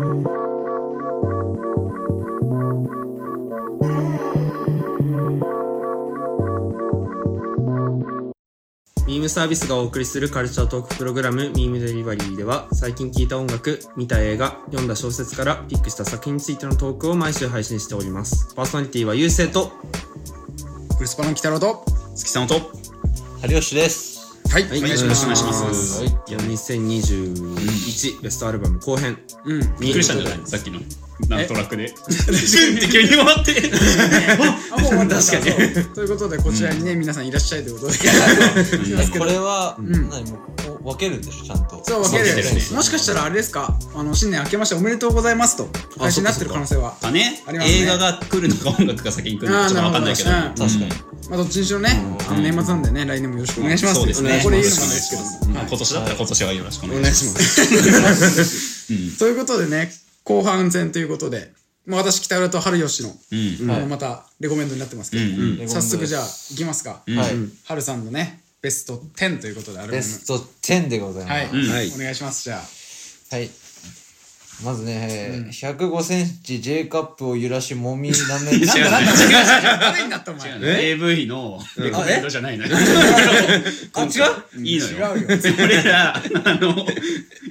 ミームサービスがお送りするカルチャートークプログラムミームデリバリーでは最近聴いた音楽、見た映画、読んだ小説からピックした作品についてのトークを毎週配信しております。パーソナリティはゆうせいと、クリスパの北郎と月さんと有吉です。はい、はい。お願いします。お願いしますはい。いや、2021ベストアルバム後編。うん。びっくりしたんじゃない？さっきの。なんとなくでシュンって急に終わって。あもう終わった。確かに。ということでこちらにね、皆さんいらっしゃいということで。これは、何分けるんでしょ、ちゃんと。そう分けるそうですね。もしかしたらあれですか？あの新年明けましておめでとうございますと。配信になってる可能性は。あね？ありますね。映画が来るのか音楽が先に来るのかちょっと分かんないけどあーなるほど。確かに。まあどっちにしろね。あの年末なんでね来年もよろしくお願いします。そうですね。ここで言うのもよろしくお願い。今年だったら今年はよろしくおお願いします。ということでね後半戦ということでまあ私北浦と春吉のうん。あのまたレコメンドになってますけど。うんうん。早速じゃあいきますか。はい。春さんのねベスト10ということでアルバム。ベスト10でございます。はい、うん。はい。お願いしますじゃあ。はい。まずね、えー105センチ J カップを揺らしもみなめ違うなんだなんだ違う違う。誰になった お前違うね AV のレコメンドじゃないのよ。あ、違う？いいの違うよ。よ俺らあの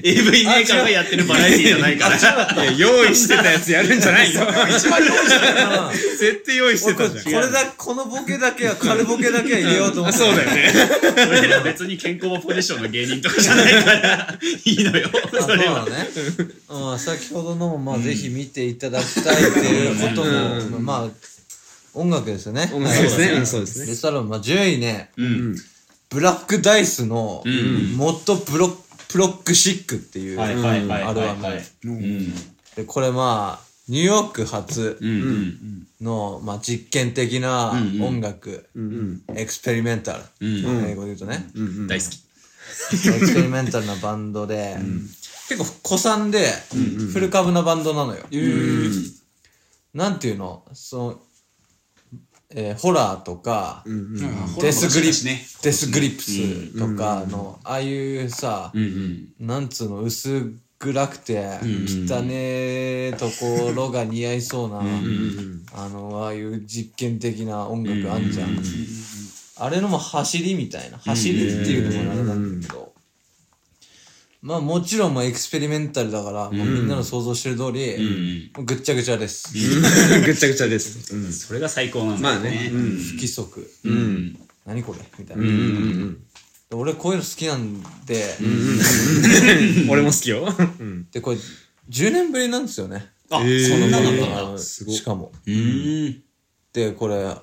AV メーカーがやってるバラエティーじゃないから。用意してたやつやるんじゃないよ。一番用意してたな絶対用意してたじゃん。これだ、このボケだけは、軽ボケだけは入れようと思って。そうだよね。俺ら別に健康ポジションの芸人とかじゃないから。いいのよ。あそうそれは。なのね。うん、先ほどのも、まあ、ぜひ見ていただきたいっていうことも、まあ、音楽ですよね。音楽ですね。はい。うんそうですね。ベストアルバム、まあ、10位ね、うん。ブラックダイスの、ん。モッドプロプロックシックっていう、はいはいはいアルバムはいはいうん。で、これまあ、ニューヨーク発の、まあ、実験的な音楽、うんエクスペリメンタル、うん。英語で言うとね、うん。うん。大好き。エクスペリメンタルなバンドで、結構古参で、古株なバンドなのよ。なんていうの？その、えーホラーとか、 Death Grip、ね。 Death Grips とかの、ああいうさ、うんうん。なんつうの、薄暗くて、汚ねえところが似合いそうな、あの、ああいう実験的な音楽あんじゃん。あれのも走りみたいな。走りっていうのもあれなんだけど。まあもちろんもうエクスペリメンタルだから、もうみんなの想像してる通り、うんもうぐっちゃぐちゃです。ぐっちゃぐちゃです。うんそれが最高なんだよまあね。うん不規則。うん何これみたいな。うんうんで俺こういうの好きなんで、うん。俺も好きよ。うん。で、これ10年ぶりなんですよね。あえーそんなのあかしかも。うんで、これ、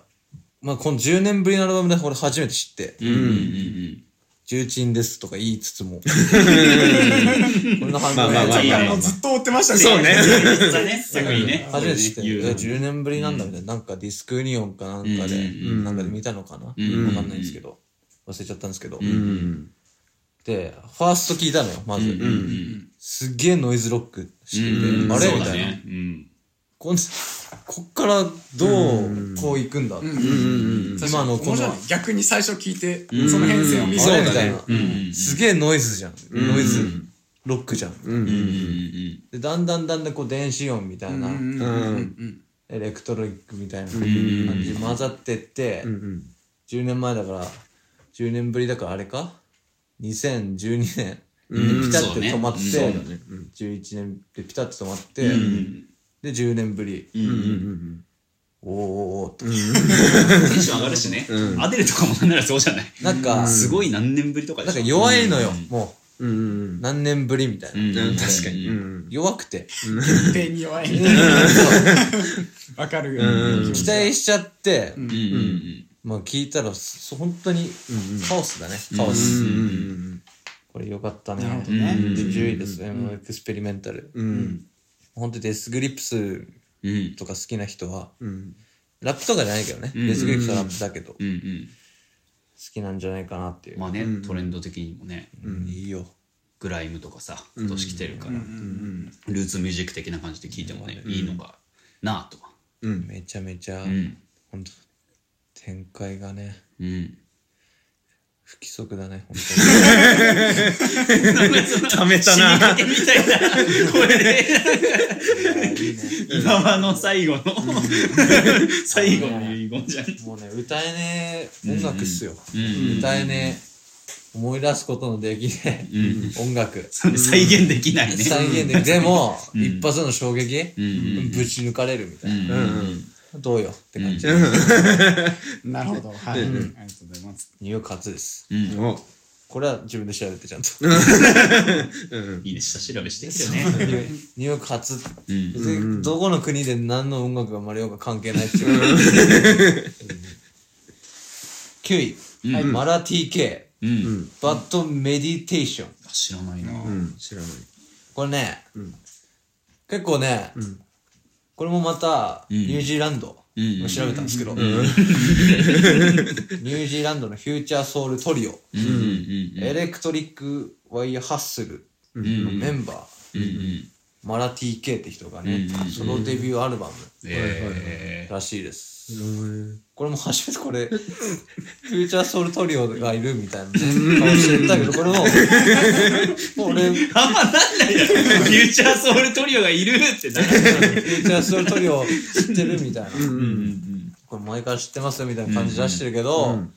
まあこの10年ぶりのアルバムで俺初めて知って、うんうん重鎮ですとか言いつつも、こんな反応まあまあまあいいねあのずっと追ってましたね。そうね。初めて知って、言うえ10年ぶりなんだみたいな、なんかディスクユニオンかなんかで、なんかで見たのかな、ん。わかんないんですけど、忘れちゃったんですけど、うん。で、ファースト聞いたのよ、まず。すっげえノイズロックしてて、うん。あれ？みたいな。こっからどうこう行くんだって、今のこの、逆に最初聞いてその変遷を見あせるれみたいな、うんすげえノイズじゃん。ノイズロックじゃん。で、だんだんだんだんこう電子音みたいな。エレクトロニックみたいな感じ混ざってって、うん。10年前だから、10年ぶりだからあれか ?2012 年。うん。でピタッて止まって、そうだね。11年でピタッて止まって、うんで、10年ぶり、うんうん。おーおーおーと。テンション上がるしねアデルとかもなんならそうじゃないなんか、すごい何年ぶりとかなんか弱いのよ、もうん。う。何年ぶりみたいな。うん確かに。うん。弱くて。手に弱いみたいなわかるよ期待しちゃって、うんうんまあ聞いたら、そ本当にカオスだね。カオス。うん。これよかったね。なるほどねで10位ですね。 experimental。うん。本当に Death Grips うん。とか好きな人は、うん。ラップとかじゃないけどね。ん。 Death Grips はラップだけど、好うんうん。きなんじゃないかなっていう。まあねトレンド的にもね。うん、いいよ。グライムとかさ今年来てるから。ルーツミュージック的な感じで聴いてもねいいのかなとめちゃめちゃ、うん。本当展開がね、うん不規則だね本ためた死に な。かけみたいな声で当にいいね。今間の最後の。最後の遺言じゃん。もうね歌えねえ音楽っすよ、うん。歌えねえ思い出すことのできねえ、音楽。それ再現できないね。再現ででも、ん。一発の衝撃、ん。ぶち抜かれるみたいな、うん。うんどうよって感じ、なるほど。はい。ありがとうございます。匂いカツです。うん。お。これは自分で調べてちゃんと。いいね。下調べしてきてね。匂い匂いカツどこの国で何の音楽が生まれようか関係ないっていう。9位、はい。マラ TK うん。バッドメディテーション。知らないな。うん。知らない。これね、結構ね、これもまたニュージーランド、ん。調べたんですけど、ニュージーランドのフューチャーソウルトリオ、エレクトリック・ワイヤー・ハッスルのメンバー、マラ TK って人がね、ソロデビューアルバム。えらしいです。これも初めてこれ、フューチャーソウルトリオがいるみたいなね、顔してたけど、これも、もう俺、フュあんまなんないよ。フューチャーソウルトリオがいるってなる。ーチャーソウルトリオ知ってるみたいな。うんこれ前から知ってますよみたいな感じ出してるけど、こ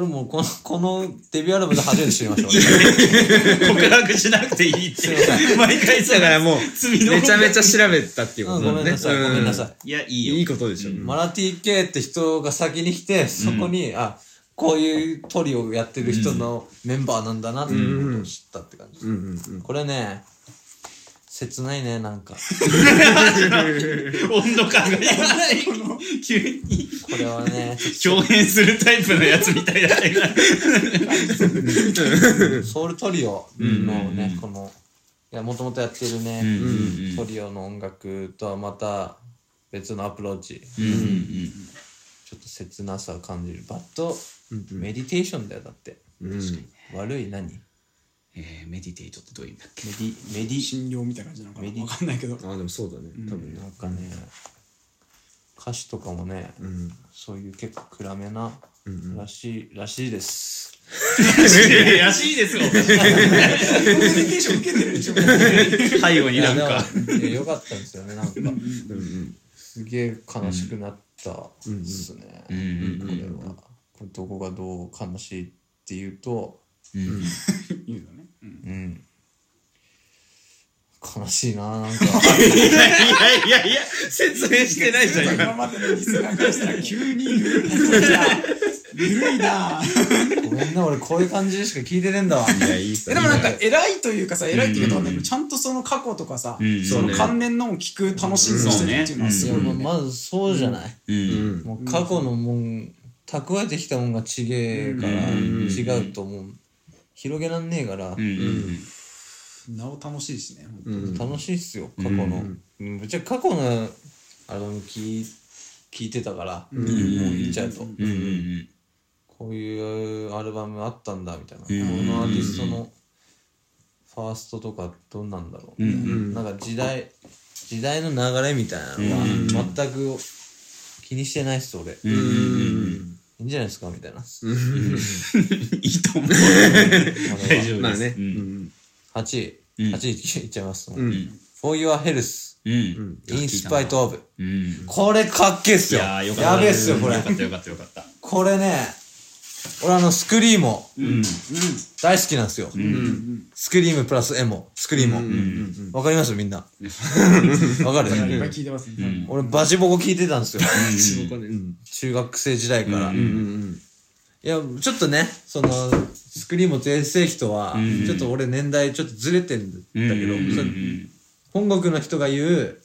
れもうこの、このデビューアルバムで初めて知りました。俺告白しなくていいって。毎回さだからもうめちゃめちゃ調べたっていうこうんとだねごめんなさい、ごめんなさい。いやいいよ。いいことでしょ。マラティ K って人が先に来て、そこに、あ、こういうトリオやってる人のメンバーなんだなっていうことを知ったって感じ。うん。うん。うん。これね、切ないね、なんか。温度感がやばい。急に。これはね、表現するタイプのやつみたいだねとソウルトリオのね、この、いや、もともとやってるね、うんトリオの音楽とはまた別のアプローチ。うんうんちょっと切なさを感じる。バッドメディテーションだよ、だって。うん。悪い何？メえーメディテイトってどういう意味だっけ？ディ、メディ、診療みたいな感じなのかメディ？なわかんないけど。あでもそうだね多分ねなんかね、歌詞とかもね、うんそういう結構暗めな、らしい、らしいです。らしいですよコミュニケーション受けてるでしょ。背後になんかいやでもいやよかったんですよね、なんか。すげえ悲しくなったっすね。うんうんこれは。これどこがどう悲しいっていうと、言うのね。うんうん。悲しいななんか。いやいやいやいや。説明してないじゃん今。今までのリスナーからしたら急に。緩い緩いなごめんな、俺こういう感じでしか聞いてねえんだわ。いやいいさえでもなんか偉いというかさ偉いっていうかちゃんとその過去とかさん。その関連のを聞く楽しみにしてるっていうのはすいごいやまあまずそうじゃない。うん。もう過去のもん、蓄えてきたもんがちげえから、違うと思う。広げらんねえから、うんうんなお楽しいしね楽しいっすよ、過去の。うん。ぶっちゃけ過去のアルバム聞い聞いてたから、もう言っちゃうと。うんうんこういうアルバムあったんだみたいな、このアーティストのファーストとかどんなんだろう。みたいな,、なんか時代時代の流れみたいなのは全く気にしてないっす俺、いいんじゃないですか？みたいな、いいと思う。大丈夫まあね。ですうん。8位、8位いっちゃいます、ん。For Your Health うん。In Spite of うん。これかっけえっすいよやべえっすよこれ。よかったよかったよかった。これね俺あのスクリーモうん。大好きなんですよ、スクリームプラスエモスクリーモわかります？みんな。わかる？いっぱい聞いてますね。俺バチボコ聞いてたんですよ。中学生時代から、うんうんいやちょっとねそのスクリーム全盛期とはちょっと俺年代ちょっとずれてんだけど、本国の人が言う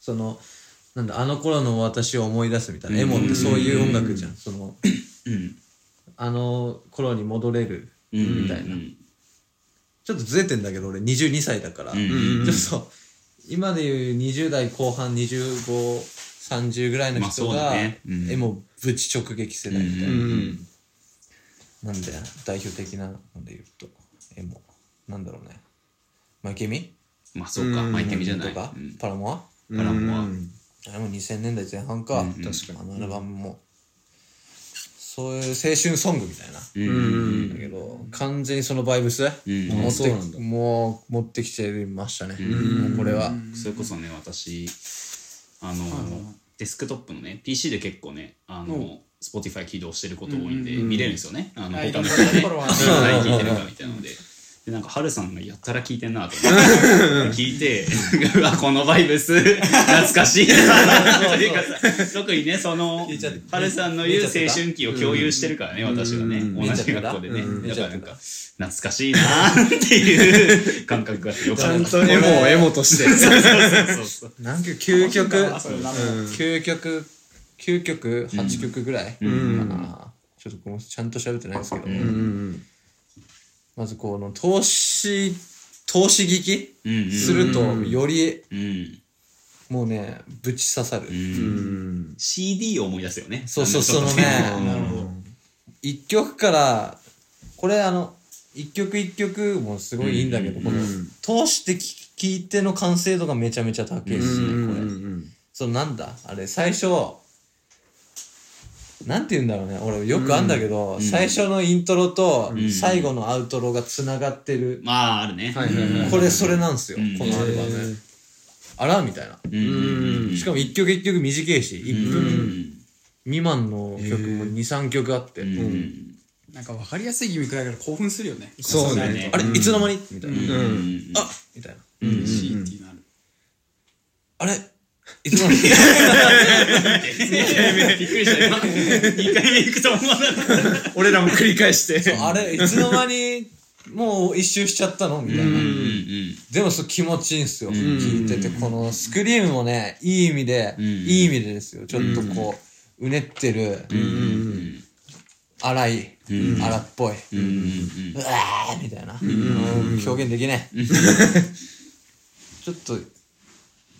そのなんだあの頃の私を思い出すみたいな、エモってそういう音楽じゃん、そのうんあの頃に戻れるうんみたいな、ちょっとずれてんだけど俺22歳だから、んちょっと今でいう20代後半2530ぐらいの人が、ね。うん。エモぶち直撃世代みたいな、うんなんで代表的なので言うと。エモ。なんだろうね。マイケミ？まあそうか。マイケミじゃない。とか、うん。パラモア？パラモア。あれも2000年代前半か、確かに。あのアルバムも、そういう青春ソングみたいな。うん。だけど、完全にそのバイブス、ん。持ってうなんだ。もう持ってきてましたね。もうこれは。それこそね私あのデスクトップのね PC で結構ねあの Spotify 起動してること多いんで見れるんですよね。あのはい。他の人がね 何聞いてるかみたいなのででなんかハルさんがやったら聞いてんなと思って。聞いてうわこのバイブス懐かしいな。というかさ特にねその聞いちゃって。ハルさんの言う青春期を共有してるからね私がね。うん。同じ学校でね。うんだからなんか懐かしいなっていう感覚がよちかったゃんとエモをエモとして。そうそうそうなんか究極、究極、9曲、8曲ぐらい？かな。ちょっとこのちゃんと調べてないですけど、うんまずこの投資、投資聞きすると、よりうん。もうね、ぶち刺さる。CD を思い出すよね。そうそう、あそのね一曲から、これあの、一曲一曲もすごいいいんだけど、この、通して聞聞いての完成度がめちゃめちゃ高いしね、これ。そのなんだ？あれ、最初、なんて言うんだろうね。俺よくあんだけど、最初のイントロと最後のアウトロが繋がってる。まああるね。はいはいはいこれそれなんですよ、うん。このアルバム。あらみたいな。うん。うんしかも一曲一曲短いし、1う分ん未満の曲も2、3曲あって。うん。うんなんか分かりやすいギミックだから興奮するよね。そうね。ね。あれ、いつの間に？みたいな。うん。あみたいな。うん。うのあるあれいつの間にびっくりした今2回目行くと思わなかった俺らも繰り返して。あれいつの間にもう一周しちゃったのみたいな。うんうんでもそう気持ちいいんすよ。聞いてて、このスクリームもね、いい意味で、んいい意味でですよ。ちょっとこう、うねってる、うん荒い、荒っぽい、うんうんうわーみたいな。うん表現できない。ちょっと、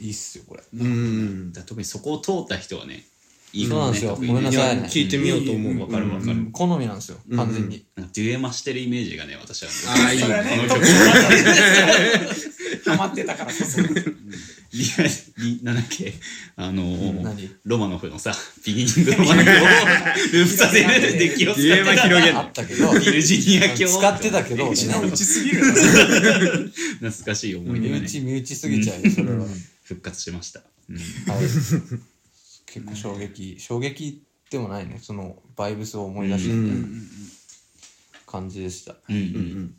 いいっすよ、これ。うん。だ特にそこを通った人はねいいそうなんですよ。ごめんなさい。ね。聞いてみようと思う。わかるわかる。好みなんですよ、完全に。なんかデュエマしてるイメージがね私は。ああ、いいこの曲。ハマってたからこそ。リアリなんだっけ？あのー何？ロマノフのさビギニングロマノフをループさせるデッキを使ってデュエマ広げんあったけど、ビルジニア教使ってたけど、うちのねうちすぎるな懐かしい思い出がね。身内、身内すぎちゃうよ、それは。復活しました、うん。はい。結構衝撃、衝撃でもないね、そのバイブスを思い出したみたいな感じでした。うんうん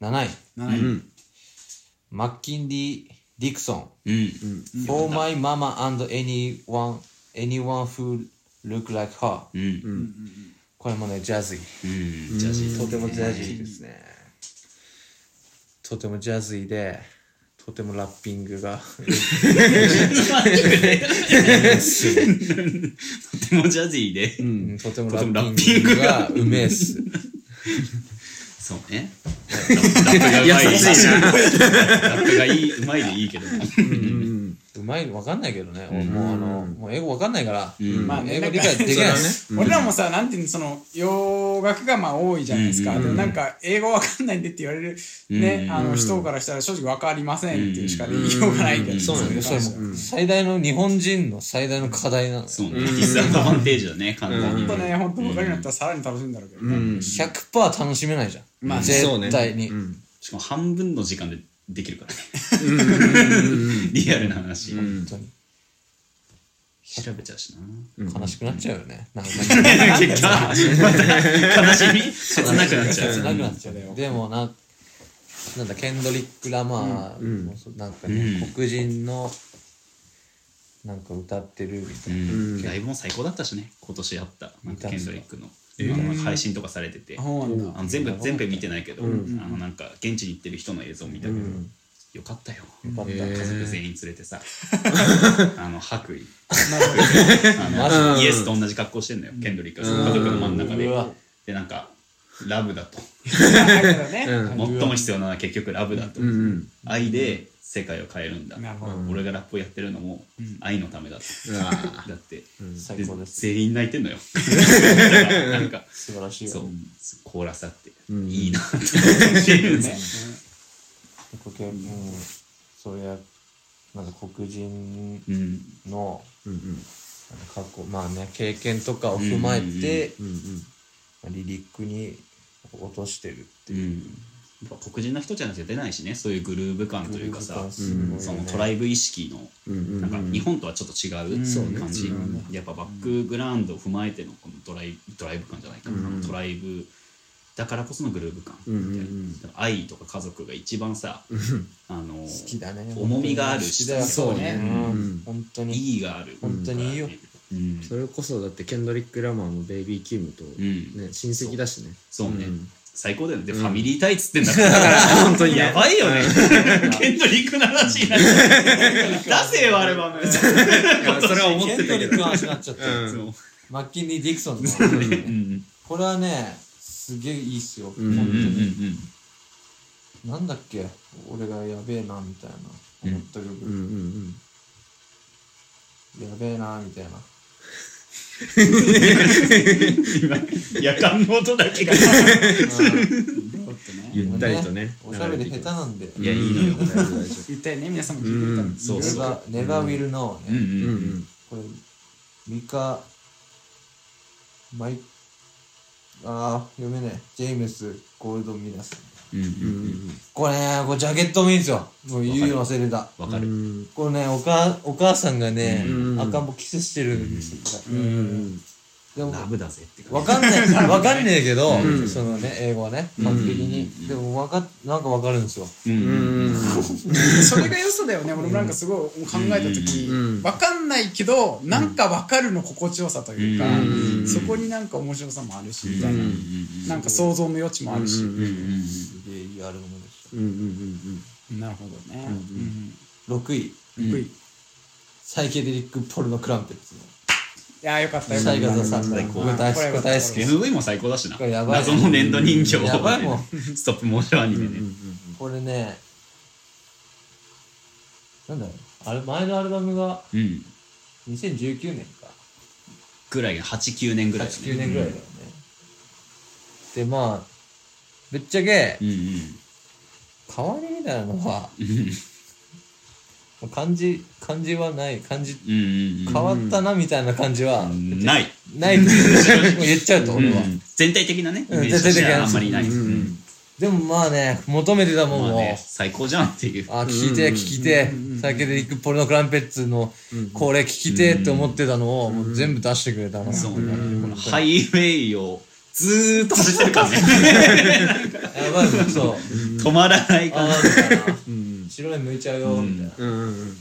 7位、7位。マッキンリー・ディクソン。うん、For my mama and anyone, anyone who look like her. うん。これもね、ジャズイ。うん。とてもジャズイですね。とてもジャズイで、とてもラッピングが。とてもジャジーで、うんとてもとラッピンググががうめえっす。そうねラップがうまい。ラップがいいうまいでいいけどもうまいの分かんないけどね。俺もうあの、もう英語分かんないから、ん。まあね英語理解できない。です。俺らもさなんていうのその洋楽がまあ多いじゃないですか、でもなんか英語わかんないんでって言われるね、あの人からしたら正直わかりませんっていうしか言いようがないけど、そうなんだそれそれも最大の日本人の最大の課題なの。よ。そうね。ディスアドバンテージだね完全に。ほんとねほん。と分かるようになったらさらに楽しいんだろうけどね、100%楽しめないじゃん。まあ絶対に。しかも半分の時間でできるからね。リアルな話本当に。調べちゃうしな。悲しくなっちゃうよね。なんか、結果悲しみ。切なくなっちゃう切なくなっちゃう。でもな、なんだ、ケンドリック・ラマーもなんかね、黒人の、なんか歌ってるみたいな。ライブも最高だったしね。今年あった。なんかケンドリックの。ーあの配信とかされてて。あの全部全部見てないけど、あのなんか現地に行ってる人の映像見たけど、よかったよ。家族全員連れてさあの白衣。あのイエスと同じ格好してんのよケンドリックが家族の真ん中で。でなんかラブだと。最も必要なのは結局ラブだと。愛で世界を変えるんだ。なるほど。俺がラップをやってるのも愛のためだと。うわ だって。最高です。全員泣いてんのよ。だからなんか。素晴らしいよ。そう。コーラスあっていいなって思って。るん。ですこけうん、そういうなんか黒人うん。の、過去まあね経験とかを踏まえて、うんうん。まあリリックに落としてるっていう。うんやっぱ黒人の人じゃなくて出ないしねそういうグルーヴ感というかさね。そのトライブ意識のうんうんなんか日本とはちょっと違うそうね。感じ、うんやっぱバックグラウンドを踏まえてのこのドライドライブ感じゃないかな、うんトライブだからこそのグルーヴ感。みたいな、うん。うん愛とか家族が一番さ、あの好きだね。重みがあるしそうね。本当に。意義がある。本当にいいよ。うん、それこそだってケンドリック・ラマーのベイビー・キムと、ん。ね、親戚だしね。そう。ね、ん最高だよね。で、ファミリータイっつってんだから。本当にね。やばいよね。ケンドリックの話になっちゃう。出せよアルバムそれは思っケンてたけどトリックの話になっちゃった、うん。マッキンリー・ディクソンの。うん。これはねすげえいいっすよ、うん。本当うんうんに、なんだっけ俺がやべえなみたいな。思った曲、うんうん。やべえなみたいな今夜間の音だけが。ゆったりとねおしゃべり下手なんで。いやいいのよ。大丈夫大丈言ったよ。ね皆さんも聞いてたうん。らそうそうネバネバウィルのね、うんうん夫うんうんこれミカマイあー読めねえジェームス・ゴールド・ミナスうんうんうん。うんこれねこれジャケットもいいんですよ。もう言うの忘れた。わかる。うん。これねおかお母さんがね、うん赤ん坊キスしてるんですよ、うんうんでもラブだぜって感わかんない。わかんねえけど、うん。そのね英語はね完璧に、でもわかなんかわかるんですよ。じうんうんうん。それが良さだよね。俺もなんかすごい考えた時。うんわかんないけどなんかわかるの心地よさというかうんそこになんか面白さもあるしみたいな。うんなんか想像の余地もあるしいいアルバムでしうんうんなるほどね。た6位うんうん。いサイケデリック・ポルノ・クランペッツのやよかったよ。かっサイガザさんの最高。僕大好き。これ大好き MV も最高だしな。これやばい。謎の粘土人形をやばいもん。ストップモーションアニメねこれねなんだろう。あれ前のアルバムがうん。2019年か。ぐらい89年ぐらいだね。89年ぐらいだよね、でまあぶっちゃけうんうん。変わりみたいなのはうん感じ感じはない。感じ変わったなみたいな感じはうんない。ないって言っちゃうと俺は、うん全体的なね全体的なはあんまりない。でもまあね求めてたもんを、まあね最高じゃんっていう。あ聞きてうん聞きてサイケデリックポルノクランペッツのこれ聞きてって思ってたのを全部出してくれたな。そうね。うん。このハイウェイをずーっと走ってるからねやばいそう。止まらないあ感じ。ーみたいなうん白い向いちゃうよみたいな。うんうん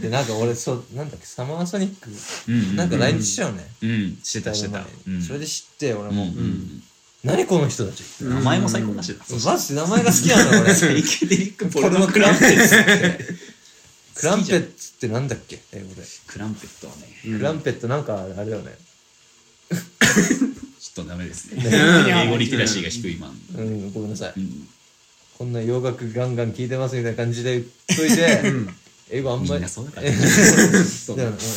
でなんか俺そうなんだっけサマーソニック？うんなんか来日しちゃうね。うんしてた。してたうん。それで知って俺も。うん何この人たち？名前も最高だし。なマジで名前が好きなの俺。サイケデリックポポルノ。クランペッツ。クランペッツってなんだっけ？英語で。クランペットはね。クランペットなんかあれだよね ちょっとダメですね。英語リテラシーが低い今うんごめんなさい。うん。こんな洋楽ガンガン聴いてますみたいな感じで言っといて英語あんまり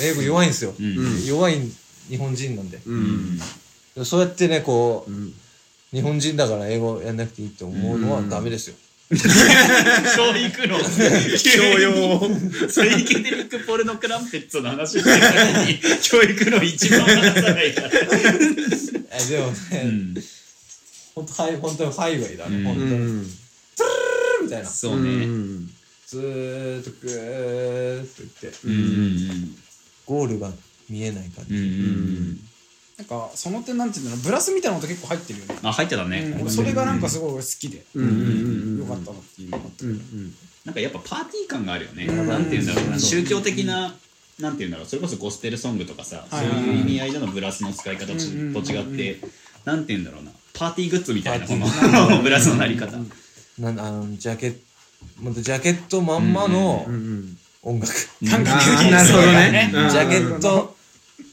英語弱いんですよ。うん。弱い日本人なんで。うん。そうやってねこううん。日本人だから英語やんなくていいって思うのはダメですよ 教育の。教養サイケデリックポルノクランペットの話してる時に。教育の一番話さないから。えでもねうん。本当はい本当にハイウェイだうん。ね本当。にうんみたいなそうねずーっとぐーっといってゴールが見えない感じなんかその点なんていうんだろうブラスみたいな音結構入ってるよね。あ入ってたね。うん。それがなんかすごい俺好きで。うんうんよかったなっていうのがあったなんかやっぱパーティー感があるよね。うん。なんていうんだろうな、う。ん宗教的な、なんていうんだろう、それこそゴスペルソングとかさ、そうはいう意味合いでのブラスの使い方とちうんと違って、なんていうんだろうな、パーティーグッズみたいな、このブラスのなり方。なんあのジャケットまたジャケットまんまのうんうん。音楽。感覚あーなるほどね。うんジャケット。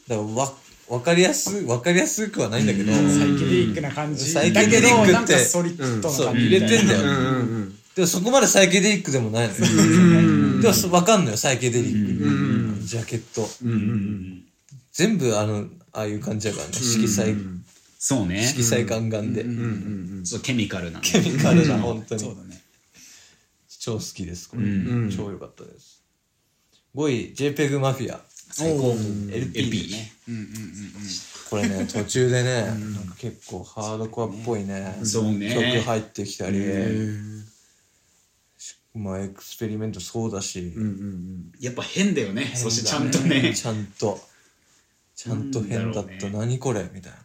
だからわ分かりやす分かりやすくはないんだけど、サイケデリックな感じ。サイケデリックってだけどなんかソリッドなそう感じ入れてんだよ、うんうんでもそこまでサイケデリックでもないのよ、うん。でもそ分かんのよサイケデリック、うん。ジャケット。うん。うん全部あのああいう感じだからね。色彩、そうね。色彩ガンガンで、うん。うケミカルな。ケミカルな本当に。そうだね。超好きですこれ、うん。うん。超良かったです。5位 JPEG マフィア最高。LP LP ね。これね途中でねなんか結構ハードコアっぽいね。そうね。曲入ってきたり。まあエクスペリメントそうだし。やっぱ変だよね。そしてちゃんとね。ちゃんと。ちゃんと変だった。何これみたいな。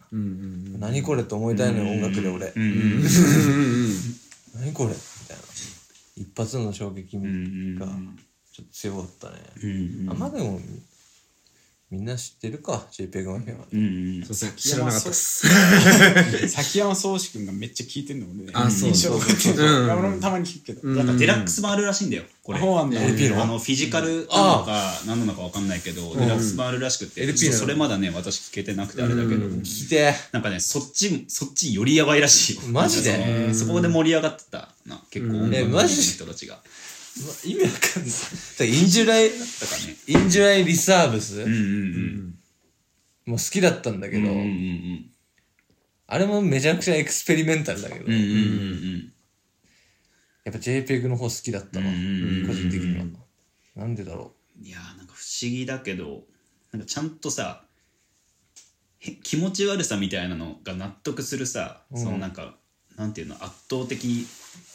何これって思いたいのよ音楽で俺。うん 何これみたいな。一発の衝撃がんちょっと強かったね。うん。あまあでもみんな知ってるか JPEG マフィアは。うんすいません知らなかったっす。崎山宗志君がめっちゃ聞いてんの俺ねあそうそうそうい。や俺もたまに聞くけど。なんかデラックスもあるらしいんだよこれ。そうなんだ。LP の。あのフィジカルなのか何なのか分かんないけどデラックスもあるらしくて。なの。それまだね私聞けてなくてあれだけど。聞いて。なんかねそっちそっちよりやばいらしいよ。マジで？そこで盛り上がってたな結構。音楽のえマジで？人たちが意味わかんない。 Injury だからね。インジュライリサーブス？うんうんもう好きだったんだけど。うんうんうんあれもめちゃくちゃ experimental だけど。うんうんうんやっぱ JPEG の方好きだったわ。うんうんうん個人的には。なんでだろいやーなんか不思議だけどなんかちゃんとさへ気持ち悪さみたいなのが納得するさ、そのなんかなんていうの圧倒的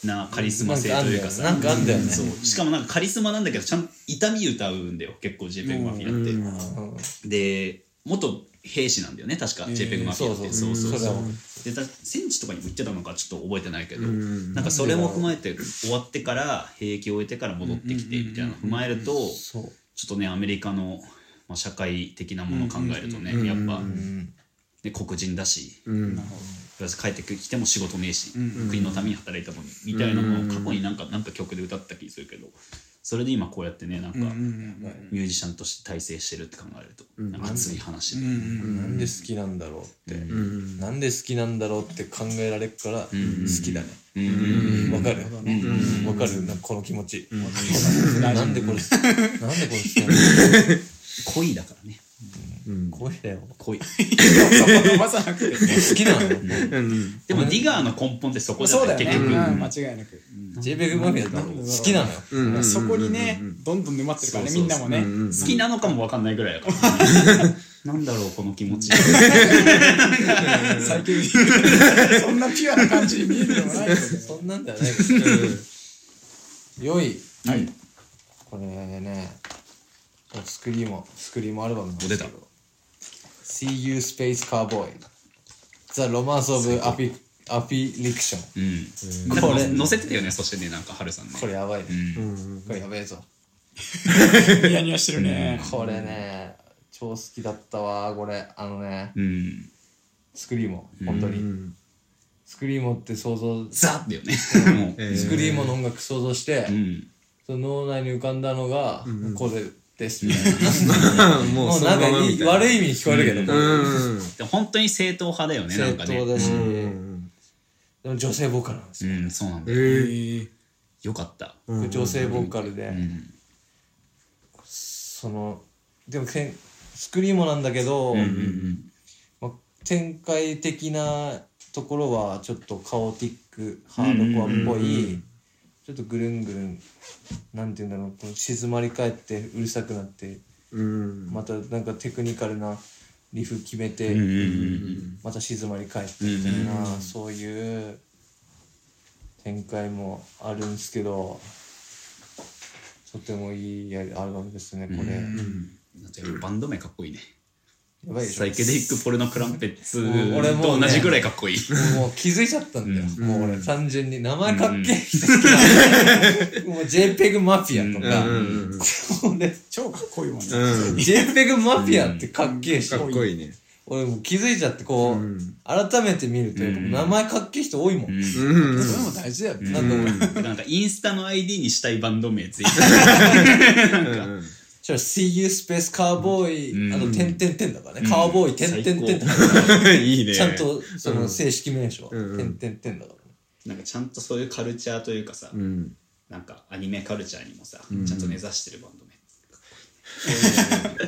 なカリスマ性というかさ。なんかあんだよね。そう。しかもなんかカリスマなんだけどちゃんと痛み歌うんだよ結構 JPEG マフィアって、で元兵士なんだよね。確か JPEG マフィアって、そうそうそう。でた戦地とかにも行ってたのかちょっと覚えてないけど、なんかそれも踏まえて終わってから兵役を終えてから戻ってきてみたいなのを踏まえると、ちょっとねアメリカの、まあ、社会的なものを考えるとね、やっぱ、ね、黒人だし、うん。プラス帰ってきても仕事ねえし、国のために働いたのにみたいなのを過去になんかなんか曲で歌った気するけどそれで今こうやってねなんかミュージシャンとして大成してるって考えると、なんか熱い話で、なんで好きなんだろうって。なんで好きなんだろうって考えられるから好きだね。わかる。わかる。なんかこの気持ち。なんでこれなんでこれ好きなの？恋だからね恋だよ。恋。そこ伸ばさなくて 好きなのでもディガーの根本ってそこじゃそうだよね。ない結局、うん。間違いなく。JPEG マフィア好きなのよ。そこにねどんどん沼ってるからねみんなもね。好きなのかも分かんないぐらいだから、ね、なんだろうこの気持ち。最近。そんなピュアな感じに見えるのもないけどそんなんだよね4位はい。これねスクリーモスクリーモアルバムなんですけど。See You Space Cowboy. The Romance of Affi- Affliction うん。これなんか載せてたよねそしてねなんかハルさんね。これやばいね。うん。これやべえぞ。ニヤニヤしてるね。これね超好きだったわこれ。あのねうん。スクリーモ本当に。スクリーモって想像ザだよね。スクリー。モの音楽想像してうん。その脳内に浮かんだのがこれです。みたいな。ももうなんか悪い意味に聞こえるけどでも本当に正統派だよねな正んかね。当だし。うん。でも女性ボーカルなんですよ。うんそうなんだ。えよかった。女性ボーカルで。うん。そのでもけんスクリーモなんだけど、まあ、展開的なところはちょっとカオティックハードコアっぽいちょっとぐるんぐるんなんて言うんだろうこの静まり返ってうるさくなってうん。またなんかテクニカルなリフ決めて、うんうんうん。また静まり返ってみたいな、そういう展開もあるんですけどとてもいいアルバムですねこれ、だってバンド名かっこいいねやばいでしょ。サイケデリック・ポルノ・クランペッツもう俺もうねと同じぐらいかっこいい。もう気づいちゃったんだよ、もう俺単純に名前かっけえ人好きなのもう JPEG マフィアとか、俺超かっこいいもんね。JPEG マフィアってかっけえし、かっこいいね。俺もう気づいちゃってこう、改めて見るとやっぱ名前かっけえ人多いもん、それも大事だよね。なんか俺、なんかインスタの ID にしたいバンド名ついて ちょ See You Space Cowboy、あの、点々点だからね、カーボーイ点々点最だから、いいね。ちゃんとその正式名称、点々点だからね。なんかちゃんとそういうカルチャーというかさ、うん。なんかアニメカルチャーにもさ、ちゃんと根ざしてるバンド名。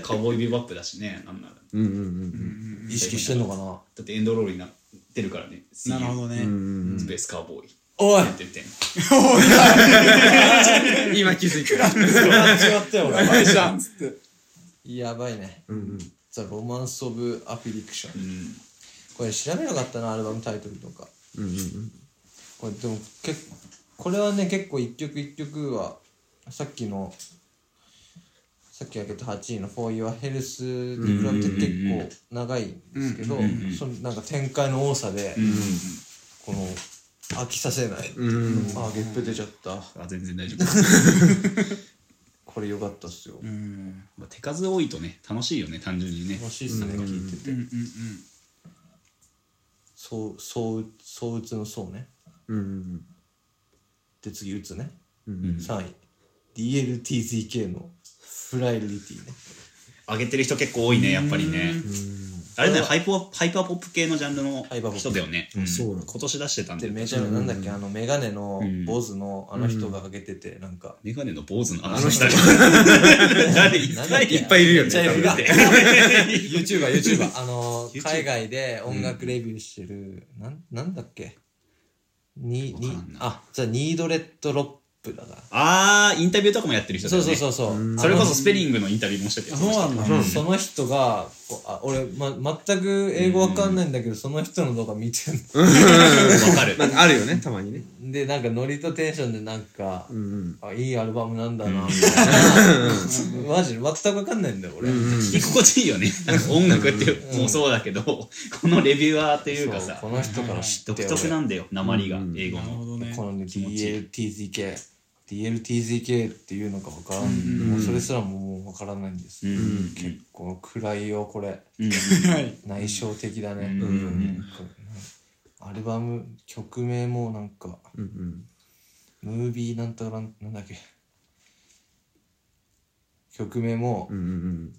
カウボーイビバップだしねなんなら。うんうん意識してんのかな。だってエンドロールになってるからね。なるほどね。スペースカウボーイおい。てんてんてん今今気づいた。笑ったよやばいじゃんっつって。俺やばいね。うんうん。The Romance of Affliction うんこれ調べなかったなアルバムタイトルとか。うんうんこれでもけこれはね結構一曲一曲はさっきのさっき開けた8位の「For Your Health」に比べて結構長いんですけど、そのなんか展開の多さで、この飽きさせない、うん。あゲップ出ちゃった。あ全然大丈夫。これ良かったっすよ。まあ手数多いとね楽しいよね単純にね。楽しいっすね、聞いてて、うんうんそうそうそう打つのそうね。うんうんで次打つね、うん3位。DLTZK のFrailty ね。上げてる人結構多いねやっぱりねあれねハイポハイパーポップ系のジャンルの人だよね。ん。そうなの今年出してたんででめちゃめちゃなんだっけあのメガネのん。坊主のあの人が上げててなんか。メガネの坊主の話したり誰？いっぱいいっぱいいる。よね。YouTuber、YouTuber。あの、海外で音楽レビューしてる、なん、なんだっけ？に、にあ、じゃあ、 Needle Droプだから。あーインタビューとかもやってる人だそうよね。そうそうそう。それこそスペリングのインタビューもしててあそうなんだあのその人が、こうあ俺、ま、全く英語わかんないんだけど、その人の動画見てんわかる。なんかあるよね、たまにね。の。で、なんかノリとテンションでなんか、うんうん。あ、いいアルバムなんだな、みたいな。マジ、全くわかんないんだよ、俺。聞き心地いいよね。なんか音楽ってもそうだけどこのレビュアーっていうかさ。そうこの人から知って独特なんだよ鉛が英語なるほのどね。このね気持ちいい DLTZK DLTZK っていうのか分からん、もうそれすらももう分からないんです、うん結構暗いよこれ。うんはい。内省的だね、うんうんアルバム曲名もなんかうんうん。ムービーなんとかなんなんだっけ。曲名もうんうん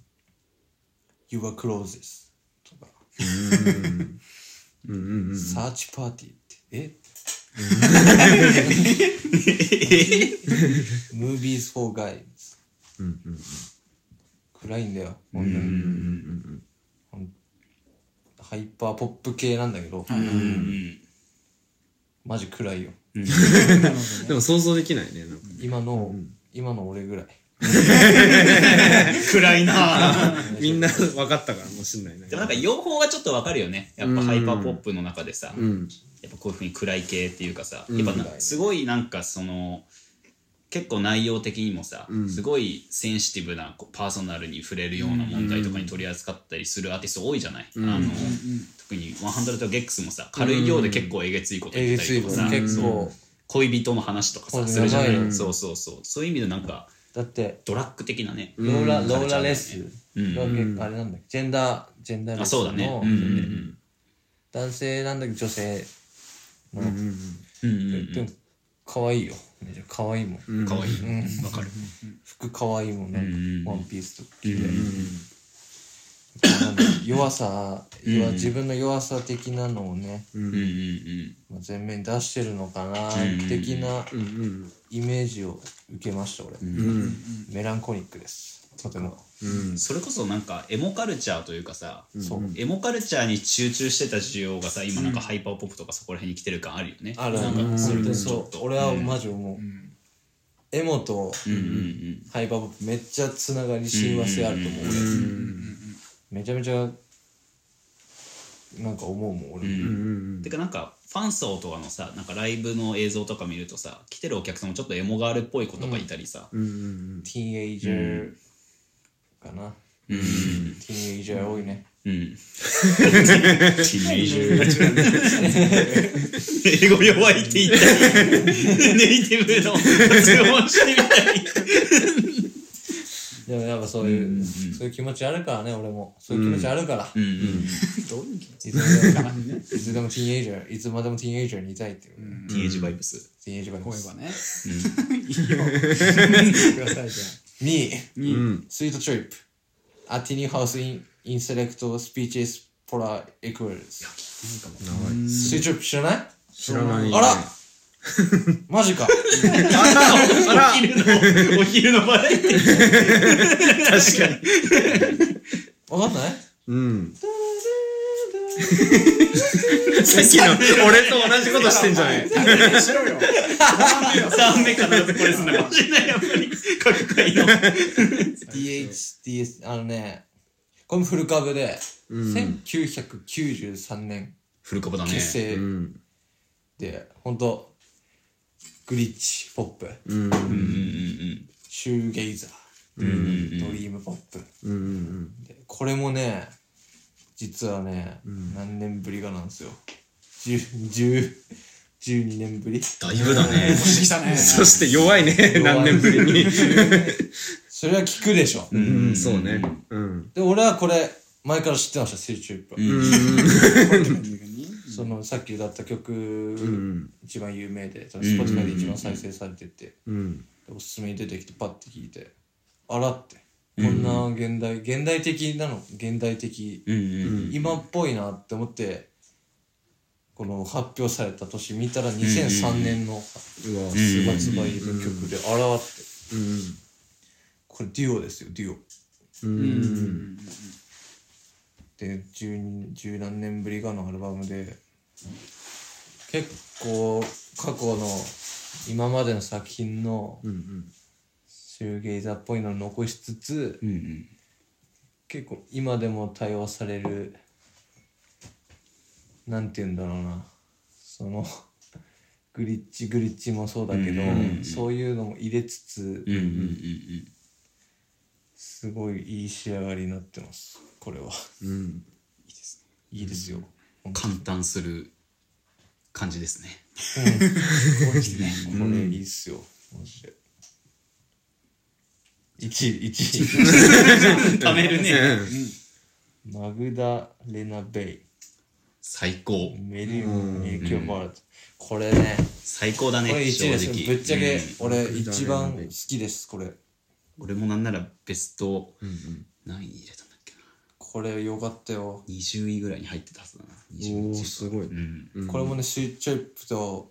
「Your Closes」とか。うん。うんうん「うん。サーチパーティー」ってえ？Movies for Guides うん。うん暗いんだよ本当に、ほんハイパーポップ系なんだけど、うん。マジ暗いよ。でも想像できないね。今の、今の俺ぐらい。暗いな。みんな分かったからもしんない。ね。でもなんか用法がちょっとわかるよね。やっぱハイパーポップの中でさ。うん。やっぱこういうふうに暗い系っていうかさ、うん。やっぱなすごいなんかその結構内容的にもさ、うん。すごいセンシティブなこうパーソナルに触れるような問題とかに取り扱ったりするアーティスト多いじゃない、あの特に100ゲックスもさ軽い量で結構えげついこと言ったえげついことりとかさ、結構。恋人の話とかさするじゃない、そうそうそう。そういう意味でなんかだってドラッグ的なね、ローラ、うん。ローラレスうん。が結構あれなんだっけ？ジェンダージェンダーレスあそうだね。のうんうん。男性なんだけど女性。の、うん。うんうんでも可愛いよ。めちゃ可愛いもん、かわいいわかる。服可愛いもんなんか、うん。ワンピースと。か着て、なんだ弱さ、弱自分の弱さ的なのをね、うんうんうん。まあ前面に出してるのかな、うん的なうんうん。イメージを受けました俺、うん。メランコニックですとても、うん。それこそなんかエモカルチャーというかさ、そう。エモカルチャーに集中してた需要がさ今なんかハイパーポップとかそこら辺に来てる感あるよね、あるある。なんかそれ本当にちょっと。俺はマジ思う、エモとハイパーポップめっちゃつながり親和性あると思う。俺、めちゃめちゃなんか思うもん俺、うんうんうん。てかなんかファン層とかのさなんかライブの映像とか見るとさ来てるお客さんもちょっとエモガールっぽい子とかいたりさ、うんうんティーンエイジャーかな、うん、うんティーンエイジャー多いね、ティーネイジャー。英語弱いって言った。りネイティブの発音してみたりでもやっぱそういう、そういう気持ちあるからね俺も。そういう気持ちあるから、うんうんどういう気持ちいつまでもティーンエイジャーいつまでもティーンエイジャーにいたいっていう、ティーンエイジバイブス。ティーンエイジャー声はねうん。いいよ。くださいじ2位うん。うん。スイートトリップアティニーハウスインインセレクトスピーチェスポラエクエルズスイートトリップ知らない？知らない。あら！マジか。あら！お昼のお昼のバラエティ確かに。わかんない？うん。さっきの俺と同じことしてんじゃないしろよ3目必ずこれすんのかもしれない、やっぱり。各回の。DH、DS、あのね、これもフル株で、1993年フル株だね。結成うんで、ほんと、グリッチ、ポップ、うんうんうんうんシューゲイザー、うん。うんうんドリームポップ。うんうんでこれもね、実はね、何年ぶりかなんですよ。10、10、12年ぶり。だいぶだね。ね。そして弱いね。何年ぶりに。それは聞くでしょ。うんそうね。うん。で、俺はこれ、前から知ってました、スイッチュップ。その、さっき歌った曲、ん。一番有名で、その Spotify で一番再生されてて、うん。でおすすめに出てきてパッて聞いて、あらって、こんな現代、現代的なの、現代的、うんうん。今っぽいなって思って、この発表された年見たら2003年のうわ発売の曲で、あらって、うんこれデュオですよ、デュオ。うんで十十何年ぶりかのアルバムで結構過去の今までの作品のうんシューゲイザーっぽいのを残しつつうんうん。結構今でも対応されるなんて言うんだろうな。そのグリッチグリッチもそうだけど、そういうのも入れつつうんうんうんすごいいい仕上がりになってます。これは。うん。いいですよ、うん。簡単する感じですね。これいいっすよ、マジで。1位、1 貯めるね。位。マグダレナ・ベイ。最高。メリム・メイキョ・バート。これね、最高だね。これ1位です正直ぶっちゃけうん、俺一番好きです、これ。俺もなんならベスト何位に入れたんだっけな。これよかったよ。20位ぐらいに入ってたはずだな。20お位おすごいうん。これもね、スイッチアップと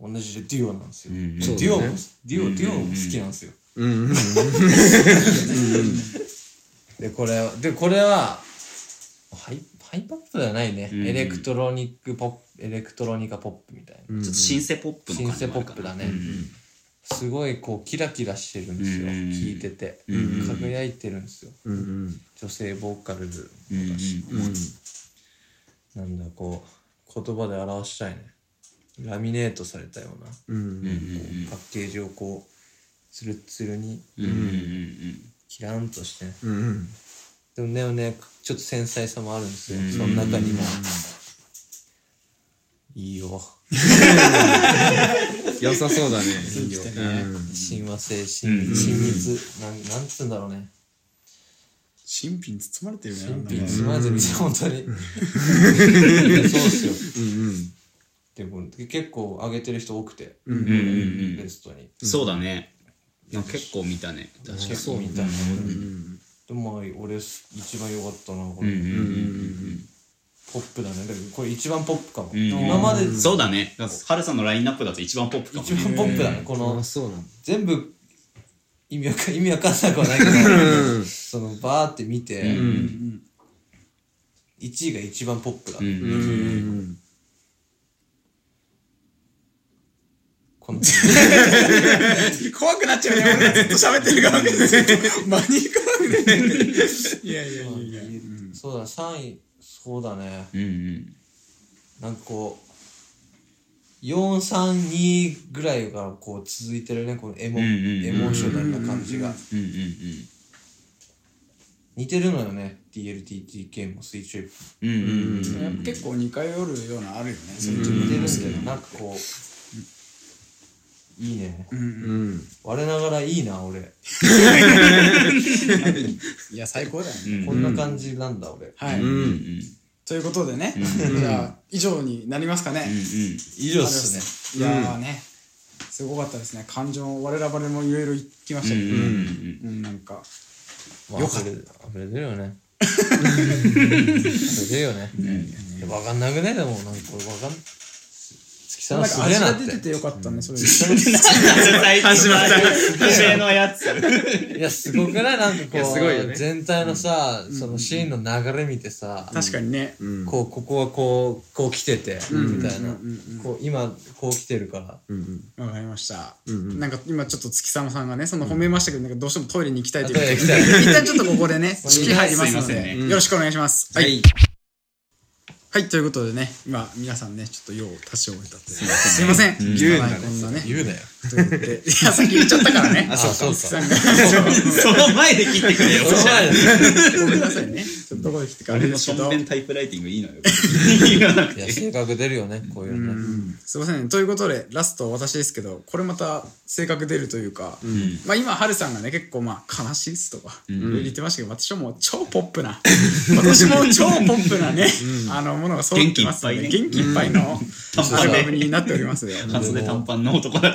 同じでデュオなんですよ。んデュオも、デュオ、デュオも好きなんですよ。うん。うん。で、これ、で、これは、ハイ、ハイパーポップではないね。エレクトロニックポップ、エレクトロニカポップみたいな。ちょっとシンセポップの感じもあるかなシンセポップだねすごいこうキラキラしてるん。ですよ、うん。聞いてて、うん。輝いてるん。ですようん。うん。女性ボーカルうん。うん、うん。なん。だこう言葉で表したいねラミネートされたような、うん。うん。うん。パッケージをこうツルッツルに。うんうんうんキランとして。ねうんうん。でもねねちょっと繊細さもあるんですよ、その中にも、いいよ。良さそうだね。いいようん。親和性親親密。なんなんつうんだろうね。新品包まれてるね。新品なんかねスマイル見て本当に。そうっすよ。うんでも結構上げてる人多くて、うんうんうん。ベストに。そうだねなんか結構見たね。確かに。結構見たね、うん。でもまあ俺一番良かったなこれ、うんうんうんポップだね。だけどこれ一番ポップかも、うん今までそうだね。ハルさんのラインナップだと一番ポップかも一番ポップだね。このあそうなんだ。全部意味わか意味わかんなくはないけどそのバーって見て、うん。1位が一番ポップだ、うん。うんうんこの 怖くなっちゃうね俺がずっと喋ってる側がずっとマニーいやいやいやいや。そうだ3位そうだね。うんうん。なんかこう432ぐらいがこう続いてるねこのエモ,、うんうんうんエモーショナルな感じが。うんうんうん似てるのよね DLTTK もスイッチウェイプ。うんうんうんやっぱ結構似通るようなあるよねそういう似てるけどなんかこういいね。うん。我ながらいいな俺。いや最高だよね。こんな感じなんだ俺。はい。うん。うんということでね。じゃあ以上になりますかね。以上っすね。いやーね。すごかったですね。感情我々もいろいろ言きましたけど。ねうんなんか。まあ溢れ溢れてるよね。溢れてるよね。わかんなくねでも。なんかこれわかん月さなんすげえなっ味が出ててて。よかったね、それ。始まった。女性のやついや、すごくないなんかこう、全体のさ、そのシーンの流れ見てさ、確かにね。こう、ここはこう、こう来てて、みた。いな。こう、今、こう来てるから。わかりました。なんか今ちょっと月様さんがね、その褒めました。けど、なんかどうしてもトイレに行きた。いというこ一旦ちょっとここでね、式入りますので、よろしくお願いします。は。はいい。はい、ということでね、今、皆さんね、ちょっと用を足し終えたって。すいません。言うんだねこんなね。言うなよ。ということで、いや、さっき言っちゃったからね。あ、そうか。月さんが。その前で切ってくれよごめんなさいね。ちょっとどこで来てかあれ俺のですけど。正面タイプライティングいいのよ いや、て性格出るよね、こういうのね。すいませんね。ということで、ラスト私ですけど、これまた性格出るというか、まあ今、ハルさんがね、結構まあ悲しいっすとか、いろいろ言ってましたけど、私はもう超ポップな、今年も超ポップなね、あの、ものが揃ってますので、元元気いっぱいのアルバムになっておりますよ。半袖短パンの男だ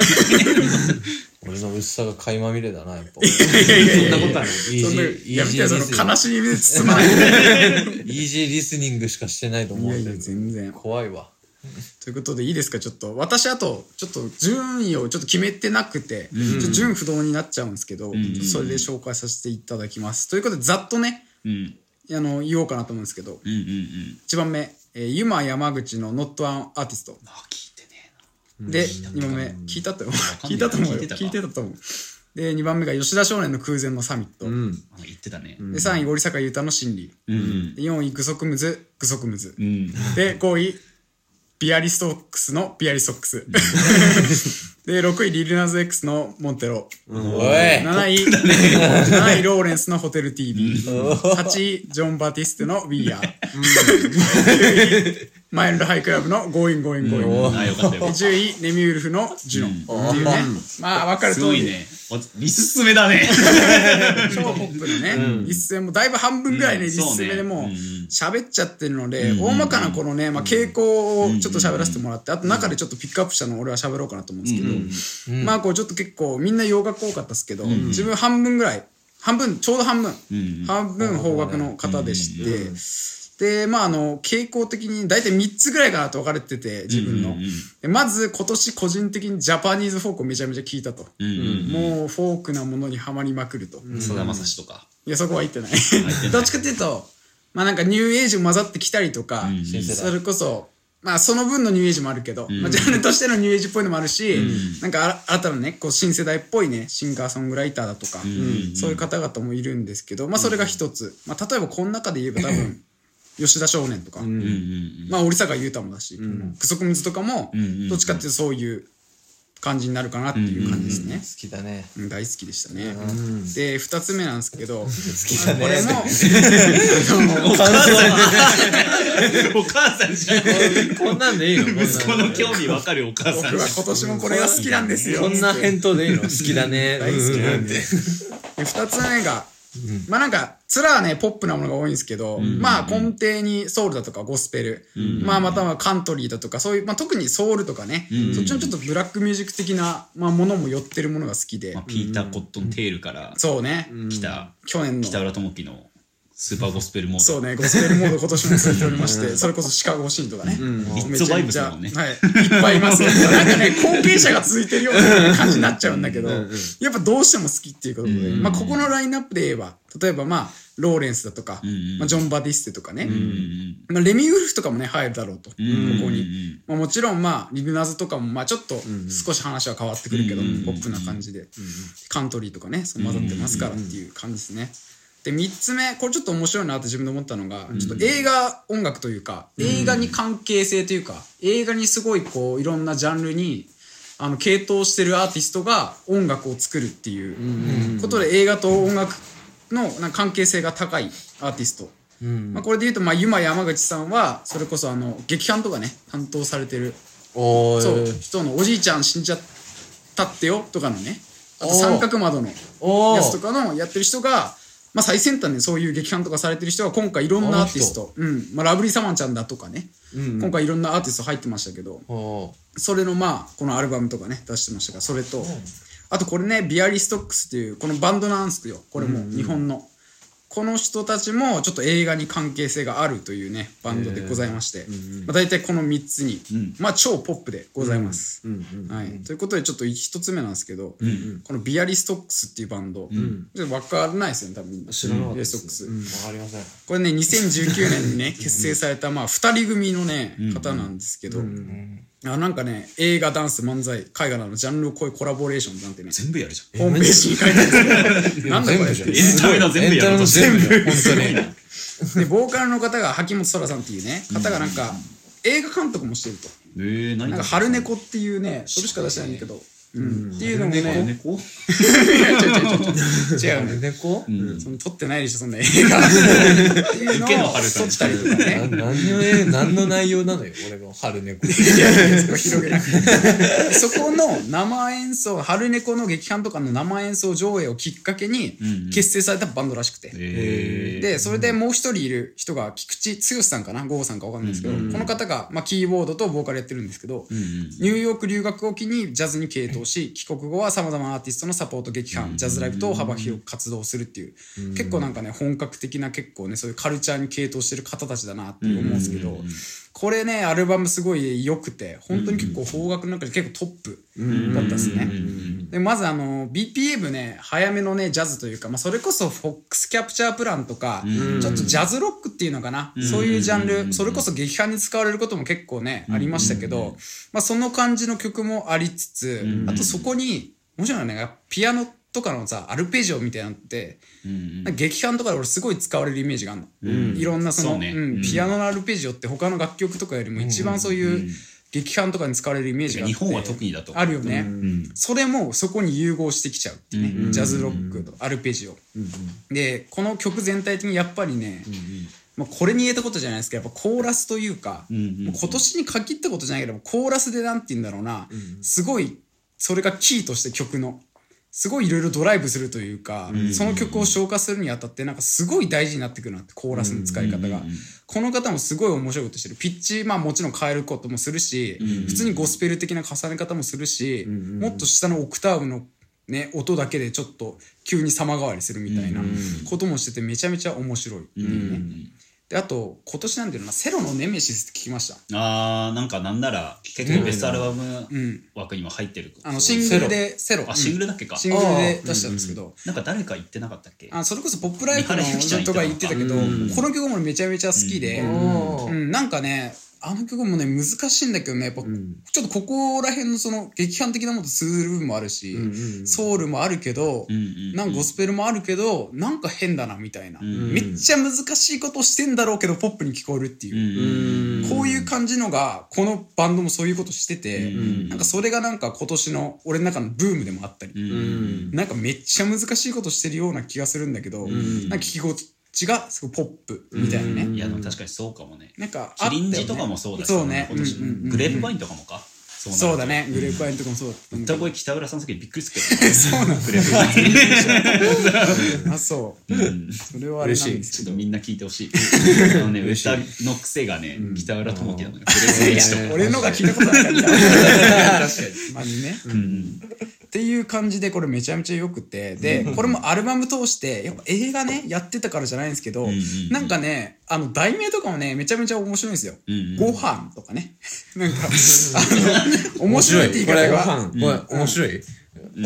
俺の薄さが垣間見れだな、やっぱ。いやいやいやいやそんなことない。イそんなやめてよ、その悲しみで包まない。グ。イージーリスニングしかしてないと思いうやいや、んだけど。全然。怖いわ。ということでいいですか？ちょっと。私あとちょっと順位をちょっと決めてなくて、ちょっと順不動になっちゃうんですけど、それで紹介させていただきます。ということでざっとねうん。あの言おうかなと思うんですけどうんうんうん。1番目、えー、ユマ山口の Not an Artist あ聞いてねで2番目聞いたと思う？聞いたと思うよ。聞いてたか。聞いてたと思う。で2番目が吉田少年の空前のサミット、うん。あ言ってたね。で3位織坂優太の心理、うん。で4位グソクムズグソクムズ、うん。で5位ビアリストックスのビアリストックス。で6位リルナズ X のモンテロ。おい。7位 7位ローレンスのホテル TV8 位ジョン・バティステの We Are 9位マイルドハイクラブの Going Going Going. あよかったよ10位ネミウルフのジュノン。っていうね。まあ分かるすごいね。おリススメだね。超ポップのね、一戦もだいぶ半分ぐらいね、うん。実戦目でもう喋っちゃってるので、大まかなこのね、まあ、傾向をちょっと喋らせてもらって、あと中でちょっとピックアップしたのを俺は喋ろうかなと思うんですけど、まあこうちょっと結構みんな洋楽多かったですけど、自分半分ぐらい、半分、ちょうど半分、ん半分邦楽の方でして、で、まああの、傾向的に大体3つぐらいかなと分かれてて、自分の。でまず今年個人的にジャパニーズフォークをめちゃめちゃ聞いたと。もうフォークなものにはまりまくると。さだまさしとかいや、そこは言ってない。どっちかっていうと、まあなんかニューエイジも混ざってきたりとか、それこそ、まあその分のニューエイジもあるけど、まあジャンルとしてのニューエイジっぽいのもあるし、なんかあ新たなね、こう新世代っぽいね、シンガーソングライターだとか、そういう方々もいるんですけど、まあそれが一つ。まあ例えばこの中で言えば多分、吉田少年とか、うんうんまあ織坂優太もだし、クソクムズとかもんうん、どっちかっていうとそういう感じになるかなっていう感じですね。好きだね。うん大好きでしたね。で、二つ目なんですけど、好きだね。これも、お母さん。じゃん。こんなんでいいの？息子の興味わかるお母さん僕は今年もこれが好きなんですよ。こんな返答でいいの？好きだね。大好きなん。で二つ目が、まあなんか、ツラはね、ポップなものが多いんですけど、まあ根底にソウルだとかゴスペル、まあまたはカントリーだとか、そういう、まあ特にソウルとかね、そっちのちょっとブラックミュージック的な、まあものも寄ってるものが好きで。まあ、ピーター・コットン・テールからそうね、来た去年の。北浦智樹のスーパーゴスペルモード。そうね、ゴスペルモード今年も続いておりまして、それこそシカゴシーンとかね。めちゃめちゃはい。いっぱいいますよ。なんかね、後継者が続いてるような感じになっちゃうんだけど、やっぱどうしても好きっていうことで、まあここのラインナップで言えば、例えばまあ、ローレンスだとか、まあジョン・バディステとかね、まあレミウルフとかもね、入るだろうと、ここに。まあもちろんまあ、リブナズとかもまあちょっと少し話は変わってくるけど、ポップな感じで、カントリーとかね、そう混ざってますからっていう感じですね。で、3つ目、これちょっと面白いなって自分で思ったのが、ちょっと映画音楽というか、映画に関係性というか、映画にすごいこう、いろんなジャンルに、あの、系統してるアーティストが音楽を作るっていうことで、映画と音楽のな関係性が高いアーティスト。まあ、これで言うと、まあ、ユマ山口さんは、それこそあの、劇伴とかね、担当されてるそう、人のおじいちゃん死んじゃったってよとかのね、あと三角窓のおやつとーかのやってる人が、まあ最先端でそういう劇伴とかされてる人が今回いろんなアーティスト、うん、まあラブリーサマンちゃんだとかね、今回いろんなアーティスト入ってましたけど、それのまあ、このアルバムとかね、出してましたから、それと、あとこれね、ビアリストックスっていう、このバンドなんですよ、これも日本の。この人たちもちょっと映画に関係性があるというねバンドでございまして、まあ、大体この3つに、まあ超ポップでございます、はい、ということでちょっと1つ目なんですけど、このビアリストックスっていうバンド、ちょっと分からないですよね多分。知らなかったビアリですストックス、わかりません。これね2019年にね結成されたまあ2人組のね方なんですけど、あなんかね映画ダンス漫才絵画などのジャンルを超えコラボレーションなんてね全部やるじホームページに書いてある。んですけどなんだこれ？エンタメの全部やると全部本当に。でボーカルの方が萩本空さんっていうね方がなんか映画監督もしてると。えー、何？なんか春猫っていうねそれしか出してないんだけど、うん、っていうのもね。春猫？違う違う違う。違う違う猫その撮ってないでしょそんな映画。っていうのを撮ったりとかね。な何の絵何の内容なのよ俺の春猫。いやいやそこ広げなくて。そこの生演奏春猫の劇団とかの生演奏上映をきっかけに結成されたバンドらしくて、えー、でそれでもう一人いる人が菊池剛さんかな？郷さんかわかんないですけど、この方が、まあ、キーボードとボーカルやってるんですけど、ニューヨーク留学を機にジャズに傾倒し帰国後はさまざまなアーティストのサポート劇団、ジャズライブと幅広く活動するっていう、結構なんかね本格的な結構ねそういうカルチャーに傾倒してる方たちだなって思うんですけど、これねアルバムすごい良くて本当に結構邦楽の中で結構トップだったですね。でまずあの BPM ね早めのねジャズというか、まあ、それこそフォックスキャプチャープランとか、ちょっとジャズロックっていうのかな、そういうジャンル、それこそ劇伴に使われることも結構ね、ありましたけど、まあ、その感じの曲もありつつ、あとそこに面白いのはねピアノとかのさアルペジオみたいなのって、なんか劇伴とかで俺すごい使われるイメージがあるの、いろんなそのね。うんピアノのアルペジオって他の楽曲とかよりも一番そういう劇伴とかに使われるイメージがあって日本は特にだと。あるよね、それもそこに融合してきちゃうっていうね、ジャズロックとアルペジオ、でこの曲全体的にやっぱりね、まあ、これに言えたことじゃないですけどやっぱコーラスというか、もう今年に限ったことじゃないけどコーラスでなんて言うんだろうな、すごいそれがキーとして曲のすごいいろいろドライブするというか、その曲を消化するにあたってなんかすごい大事になってくるなってコーラスの使い方が、この方もすごい面白いことしてる。ピッチまあもちろん変えることもするし、普通にゴスペル的な重ね方もするし、もっと下のオクターブのね、音だけでちょっと急に様変わりするみたいなこともしててめちゃめちゃ面白いっていうね。であと今年なんていうのかなセロのネメシスって聞きました？あーなんかなんなら結構ベストアルバム枠にも入ってる、あのシングルでセロ。あシングルだっけか。シングルで出したんですけど、なんか誰か言ってなかったっけ？あそれこそ「ポップライフ」の三原由紀ちゃんとか言ってたけど、この曲もめちゃめちゃ好きで、うん。なんかねあの曲もね難しいんだけどねやっぱ、ちょっとここら辺のその劇伴的なものと通ずる部分もあるし、ソウルもあるけど、なんかゴスペルもあるけどなんか変だなみたいな、めっちゃ難しいことをしてんだろうけどポップに聞こえるっていう、こういう感じのがこのバンドもそういうことしてて、なんかそれがなんか今年の俺の中のブームでもあったり、なんかめっちゃ難しいことしてるような気がするんだけど、なんか聞き心地がすごいポップみたいなね、いやでも確かにそうかもね。なんかキリンジとかもそうだしそうね。今年グレープバインとかもかそうだね。グレープワインとかもそうだったんだ歌声北浦さんの時びっくりするけどそうなんグレープバイン。あそう、それはあれなんですちょっとみんな聞いてほしい。あのね歌の癖がね北浦智樹なのよ。プバインとか俺のが聞いたことないから。確かに。まずね、っていう感じでこれめちゃめちゃよくて。でこれもアルバム通してやっぱ映画ねやってたからじゃないんですけど、なんかねあの題名とかもねめちゃめちゃ面白いんですよ、ご飯とかね。なんか あの面白いって言いこれご方が飯これ面白い？あ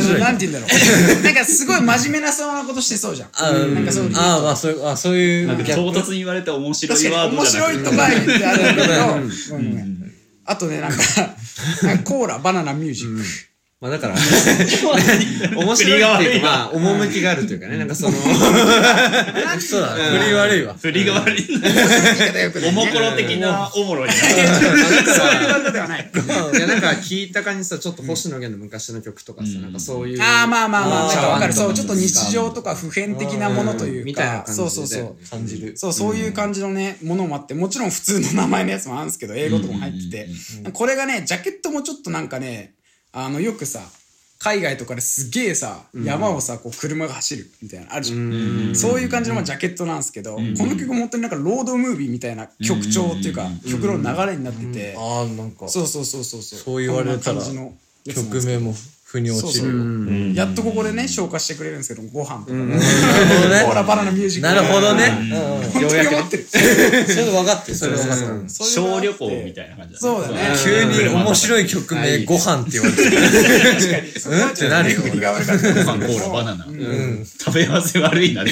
のなんて言うんだろう。なんかすごい真面目なそうなことしてそうじゃん。なんかそういう。ああまあそういうあそういう。なんか唐突に言われて面白いワードじゃなくて。白いとか言ってあるんだけど、ごめんあとねなんかなんかコーラバナナミュージック、まあだから、面白いっていうか、まあ、趣があるというかね、なんかその、そうだ、振り悪いわ。振りが悪い。おもころ的なおもろいな。そういうではない。いやなんか聞いた感じさちょっと星野源の昔の曲とかさ、なんかそういうああまあまあまあ、なんかわかる。そう、ちょっと日常とか普遍的なものというか、みたいな感じでそうそうそう。感じる。そう、そういう感じのね、ものもあって、もちろん普通の名前のやつもあるんですけど、英語とかも入ってて、これがね、ジャケットもちょっとなんかね、あの、よくさ、海外とかですげえさ、山をさ、こう車が走るみたいなのあるじゃん。そういう感じのまあジャケットなんですけど、この曲も本当になんかロードムービーみたいな曲調っていうか、曲の流れになってて、ああ、なんか、そうそうそうそうそう。そう言われたら曲名も腑に落ちる。うやっとここでね消化してくれるんですけどご飯とかね。なるほどねコーラバナナミュージック。なるほどね。本当に思ってるそういうの分かってる。それ分かってる。小旅行みたいな感じだそうだね。急に面白い曲名、ご飯って言われて。確かに。うん。ってなるよ。ご飯コーラバナナ、食べ合わせ悪いなゲ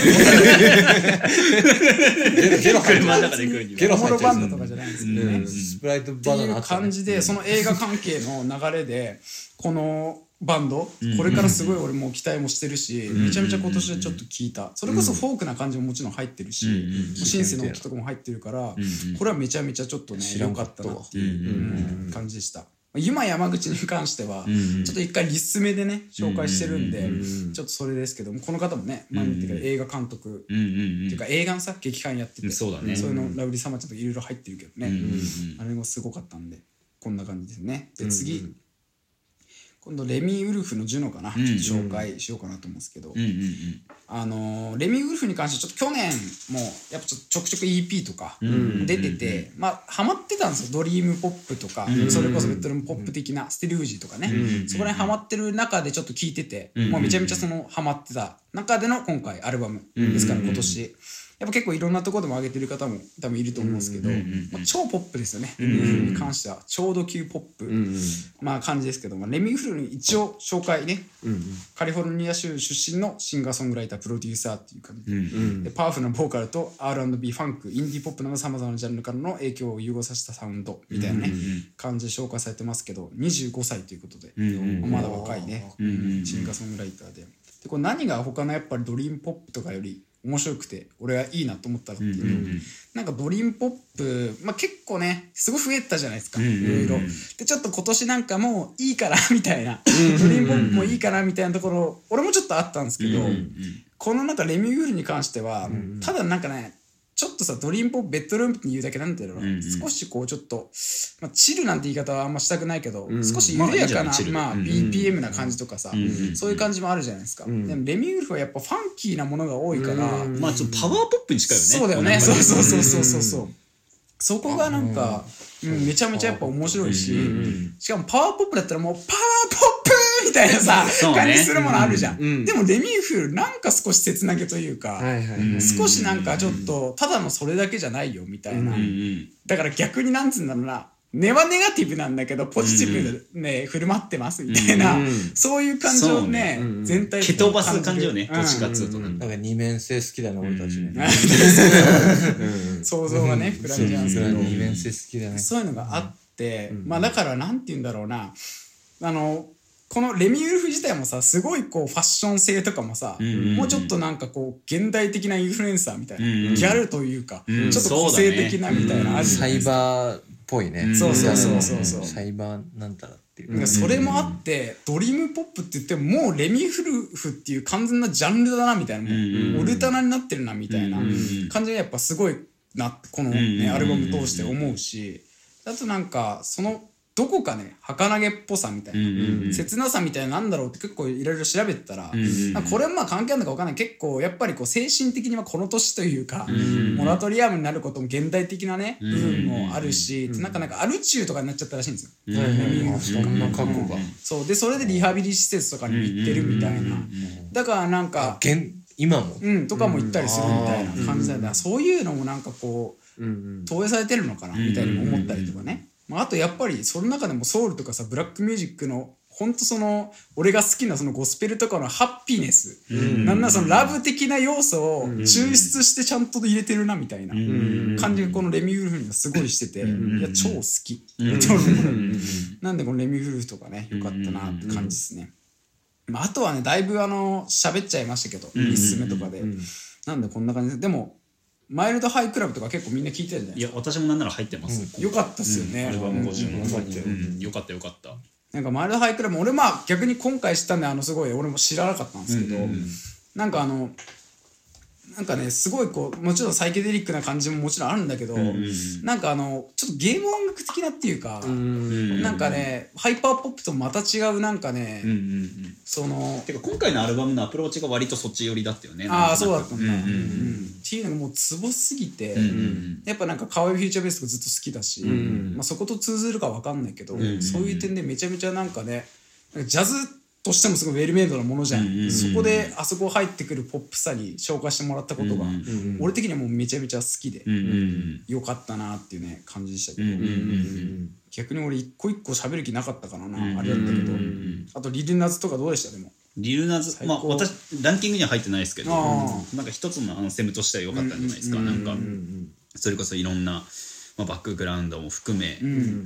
ロ入車の中で食うにはゲロおもろ入っちゃうバンドとかじゃないん。ですけどねスプライトバナナあったね。感じでその映画関係の流れでこのバンドこれからすごい俺も期待もしてるしめちゃめちゃ今年はちょっと聞いた。それこそフォークな感じももちろん入ってるしもうシンセの音とかも入ってるからこれはめちゃめちゃちょっとね良かったなっていううん感じでした。今山口に関してはちょっと一回リス目でね紹介してるんでちょっとそれですけどもこの方もね前に言ってた映画監督。っていうか映画のさ劇団やっててそうだね。そういうのラブリー様ちゃんといろいろ入ってるけどね。あれもすごかったんでこんな感じですね。で次今度レミウルフのジュノかな。ちょっと紹介しようかなと思うんですけど。うんうんうん。あのーレミウルフに関してちょっと去年もやっぱちょっとちょくちょく EP とか出ててまあハマってたんですよ。ドリームポップとかそれこそベッドルームポップ的なステルージとかね。そこら辺ハマってる中でちょっと聴いててもうめちゃめちゃそのハマってた中での今回アルバムですから今年やっぱ結構いろんなところでも上げてる方も多分いると思うんですけどまあ超ポップですよね。レミウルフに関してはちょうど級ポップ。まあ感じですけどもレミウルフに一応紹介ね。カリフォルニア州出身のシンガーソングライタープロデューサーっていう感じで,、でパワフルなボーカルと R&B ファンクインディーポップなどさまざまなジャンルからの影響を融合させたサウンドみたいなね、感じで紹介されてますけど25歳ということで、まだ若いね、シンガーソングライターで。でこれ何が他のやっぱりドリームポップとかより面白くて俺はいいなと思ったのっていう。と、なんかドリームポップ、まあ、結構ねすごい増えたじゃないですか、いろいろ。でちょっと今年なんかもういいかな みたいな、ドリームポップもいいかなみたいなところ俺もちょっとあったんですけど、このなんかレミウールに関しては、ただなんかねちょっとさドリームポップベッドルームって言うだけなんだろう。な、少しこうちょっと、まあ、チルなんて言い方はあんましたくないけど、少し緩やかな、まあまあ、BPM な感じとかさ、そういう感じもあるじゃないですか、でもレミウルフはやっぱファンキーなものが多いから、まあちょっとパワーポップに近いよね。そうだよね。そうそうそうそうそう。そうそこがなんか、うん、めちゃめちゃやっぱ面白いし、しかもパワーポップだったらもうパワーポップみたいなさ、感じするものあるじゃん、でもレミウルフなんか少し切なげというか、はいはいはい。少しなんかちょっとただのそれだけじゃないよみたいな、だから逆になんつうんだろうな。根はネガティブなんだけどポジティブでね、振る舞ってますみたいな、そういう感じをね全体的に蹴飛ばす感じよねうんどっちかっつうとなんか。二面性好きだな、俺たちね。想像がね膨らんじゃうんですけど、二面性好きだね。そういうのがあって、まあだからなんて言うんだろうな。あのこのレミウルフ自体もさすごいこうファッション性とかもさ、もうちょっとなんかこう現代的なインフルエンサーみたいな、ギャルというか、ちょっと個性的なみたいなあるじゃサイバーっぽいね。そうそうそうそう。そうサイバーなんたらっていう。それもあって、ドリームポップって言ってももうレミフルフっていう完全なジャンルだなみたいな、もうオルタナになってるなみたいな感じがやっぱすごいなこのね、アルバム通して思うし。あとなんかそのどこかね儚げっぽさみたいな、切なさみたいななんだろうって結構いろいろ調べてたら、これもまあ関係あるのか分かんない。結構やっぱりこう精神的にはこの年というか、モラトリアムになることも現代的なね、部分もあるし、なんかなんかアルチューとかになっちゃったらしいんですよ。そんな過去が。そう。でそれでリハビリ施設とかにも行ってるみたいな。だからなんか現今も？うんとかも行ったりするみたいな感じなんだ。そういうのもなんかこう投影されてるのかなみたいにも思ったりとかねまああとやっぱりその中でもソウルとかさブラックミュージックのほんとその俺が好きなそのゴスペルとかのハッピネス。なんならそのラブ的な要素を抽出してちゃんと入れてるなみたいな。感じがこのレミウルフにはすごいしてて。いや超好き。なんでこのレミウルフとかねよかったなって感じですね。まあ、あとはねだいぶあの喋っちゃいましたけど1つ目とかで、なんでこんな感じででもマイルドハイクラブとか結構みんな聞いてるんじゃないいや私もなんなら入ってます、よかったっすよね、アルバム50うん。も入ってる、うん、よかったよかった。なんかマイルドハイクラブも俺まあ逆に今回知ったんであのすごい俺も知らなかったんですけど、なんかあのなんかねすごいこうもちろんサイケデリックな感じももちろんあるんだけど、なんかあのちょっとゲーム音楽的なっていうか、なんかねハイパーポップとまた違うなんかね、そのてか今回のアルバムのアプローチが割とそっち寄りだったよねああそうだったんだ、っていうのがもうツボすぎて、んやっぱなんか可愛いフューチャーベースがずっと好きだし、まあ、そこと通ずるかわかんないけど、そういう点でめちゃめちゃなんかねジャズとしてもすごいウェルメイドなものじゃん,、そこであそこ入ってくるポップさに紹介してもらったことが、俺的にはもうめちゃめちゃ好きで、よかったなっていうね感じでしたけど、逆に俺一個一個喋る気なかったからな、うんあれだったけど、んあとリルナズとかどうでした？でも。リルナズまあ私ランキングには入ってないですけどあなんか一つのアンセムとしては良かったんじゃないですか。なんかそれこそいろんなまあバックグラウンドも含め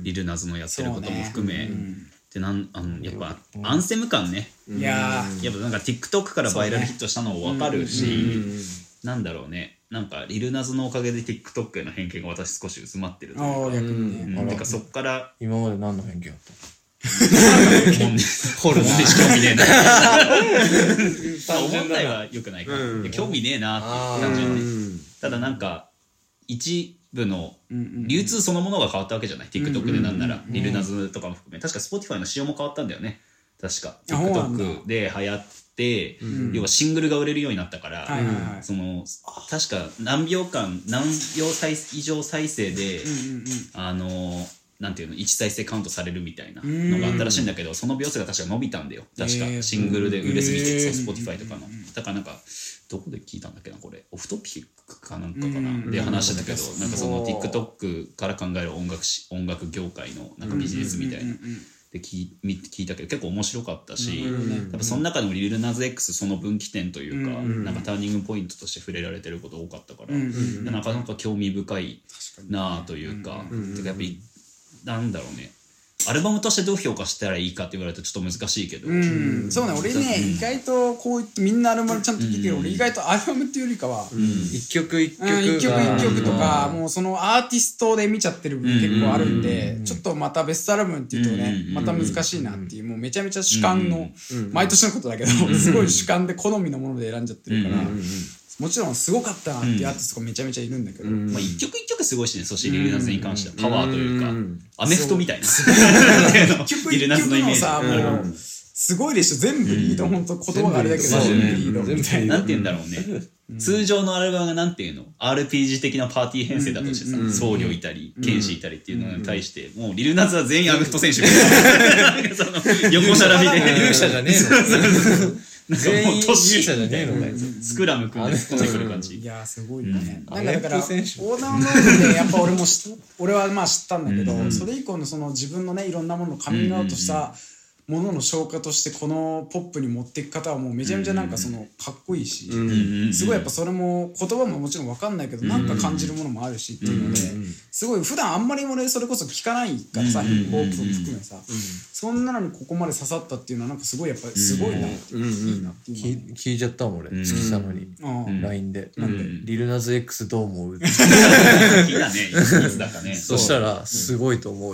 リルナズのやってることも含めでなんあのやっぱアンセム感ね。いややっぱなんか TikTok からバイラルヒットしたのも分かるし、なんだろうね。なんかリルナズのおかげで TikTok への偏見が私少し薄まってるとー、いうか。ああ逆にね、うん。てかそっから今まで何の偏見あっもんでホルモンでし興味ねえな。た問題は良くないか。ら、いや興味ねえなって単純にただなんか一部の流通そのものが変わったわけじゃない？TikTok でなんなら。リルナズとかも含め。確か Spotify の仕様も変わったんだよね。確か。TikTok で流行って、要はシングルが売れるようになったから、その確か何秒間何秒再以上再生で、あのなんていうの？1再生カウントされるみたいなのがあったらしいんだけど、その秒数が確か伸びたんだよ。確か、シングルで売れすぎて、へー Spotify とかの、だからなんかどこで聞いたんだっけなこれ。オフトピックかなんかかな、で話してたけど、なんかその TikTok から考える音楽し音楽業界のなんかビジネスみたいな、で聞聞いたけど結構面白かったし、多分その中でもリルナズ X その分岐点というか、なんかターニングポイントとして触れられてること多かったから、でなかなか興味深いなあというか、てかやっぱりなんだろうねアルバムとしてどう評価したらいいかって言われるとちょっと難しいけど、うん、そうね。俺ね、意外とこう言ってみんなアルバムちゃんと聴いてるけど、俺意外とアルバムっていうよりかは、た一曲一曲。うん、一曲曲とか、もうそのアーティストで見ちゃってる部分結構あるんで、ちょっとまたベストアルバムっていうとね、また難しいなっていう、もうめちゃめちゃ主観の、毎年のことだけど、すごい主観で好みのもので選んじゃってるから、もちろんすごかったなってアーティストがめちゃめちゃいるんだけど、まあ、一曲一曲すごいしねそしてリルナズに関してはパワーというか、アメフトみたいな。一曲リル一ナズのイメージ。曲のさ、もう、すごいでしょ、全部リード、ほんと言葉があれだけど、全部ねリードみたいな。なんて言うんだろうね、通常のアルバムがなんていうの？RPG 的なパーティー編成だとしてさ、僧侶いたり剣士いたりっていうのに対して、もうリルナズは全員アメフト選手。みたいななんかその横並びで。勇者じゃねえの全員勇者じゃねえのかいスクラム組んで突っ込んでくる感じいやーすごいね、うんなんかだからアメフト選手横断ロードでやっぱ俺も知っ俺はまあ知ったんだけど、それ以降のその自分のねいろんなものをカミングアウトしたものの消化としてこのポップに持っていく方はもうめちゃめちゃなんかそのかっこいいし、すごいやっぱそれも言葉ももちろん分かんないけどなんか感じるものもあるしっていうのですごい普段あんまり俺それこそ聞かないからさヒップホップを含めさそんなのにここまで刺さったっていうのはなんかすごいやっぱりすごいなっていういいなってい聞聞いちゃったもん俺月佐野にうん LINE でリルナズ X どう思う好きだねいつだかねそしたらすごいと思う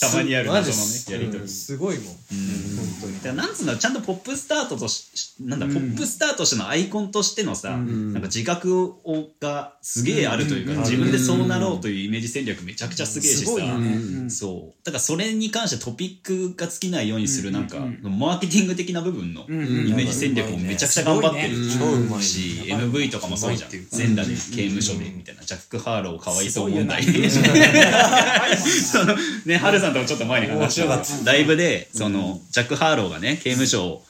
たまにあるのねやりとり。すごいもん。だからなんつうんだろうちゃんとポップスタートとしなんだ、ポップスターとしてのアイコンとしてのさ、なんか自覚をがすげえあるというか、自分でそうなろうというイメージ戦略めちゃくちゃすげえしさ、そう。だからそれに関してトピックが尽きないようにするなんか、マーケティング的な部分のイメージ戦略もめちゃくちゃ頑張ってるし、MV とかもそうじゃん。全裸で刑務所で。みたいな、ジャック・ハーローかわいそう問題。ね、ハルさんともちょっと前に話したライブで、その、ジャック・ハーローがね、刑務所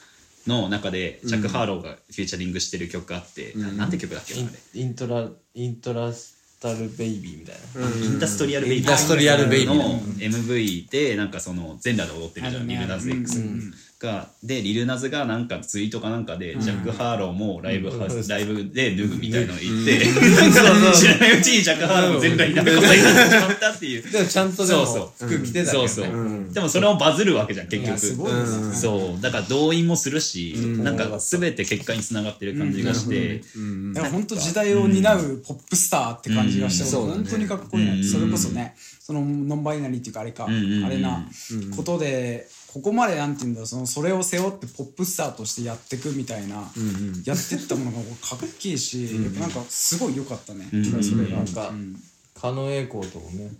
の中で、ジャック・ハーローがフューチャリングしてる曲があって、ななんて曲だっけなあれ。イントライントラスタルベイビーみたいな。インダストリアル・ベイビー。インダストリアルベイビー。の MV で、なんかその、全裸で踊ってるじゃん、あるねリルナズ X が。で、リルナズがなんかツイートかなんかで、ジャック・ハーローもライブハウス、ライブで脱ぐみたいなの言って、知らないうちにジャック・ハーローも全裸になることになってしまったっていう。でもちゃんとでもそうそう。服着てたそうそう、でもそれもバズるわけじゃん結局。ごいですね。そう。だから動員もするし、なんか全て結果につながってる感じがして、だから本当時代を担うポップスターって感じがして、うん。本当にかっこいいなって、それこそねそのノンバイナリーっていうかあれか、んうんあれなことでここまでなんて言うんだろうそのそれを背負ってポップスターとしてやっていくみたいな、やってったものがかっけえし、やっぱなんかすごい良かったね、それが。なんか狩野英孝ともね。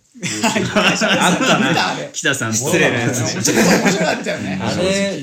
あったね。あれ。北さんと失礼なやつ。ちょっと面白かったよね。あれ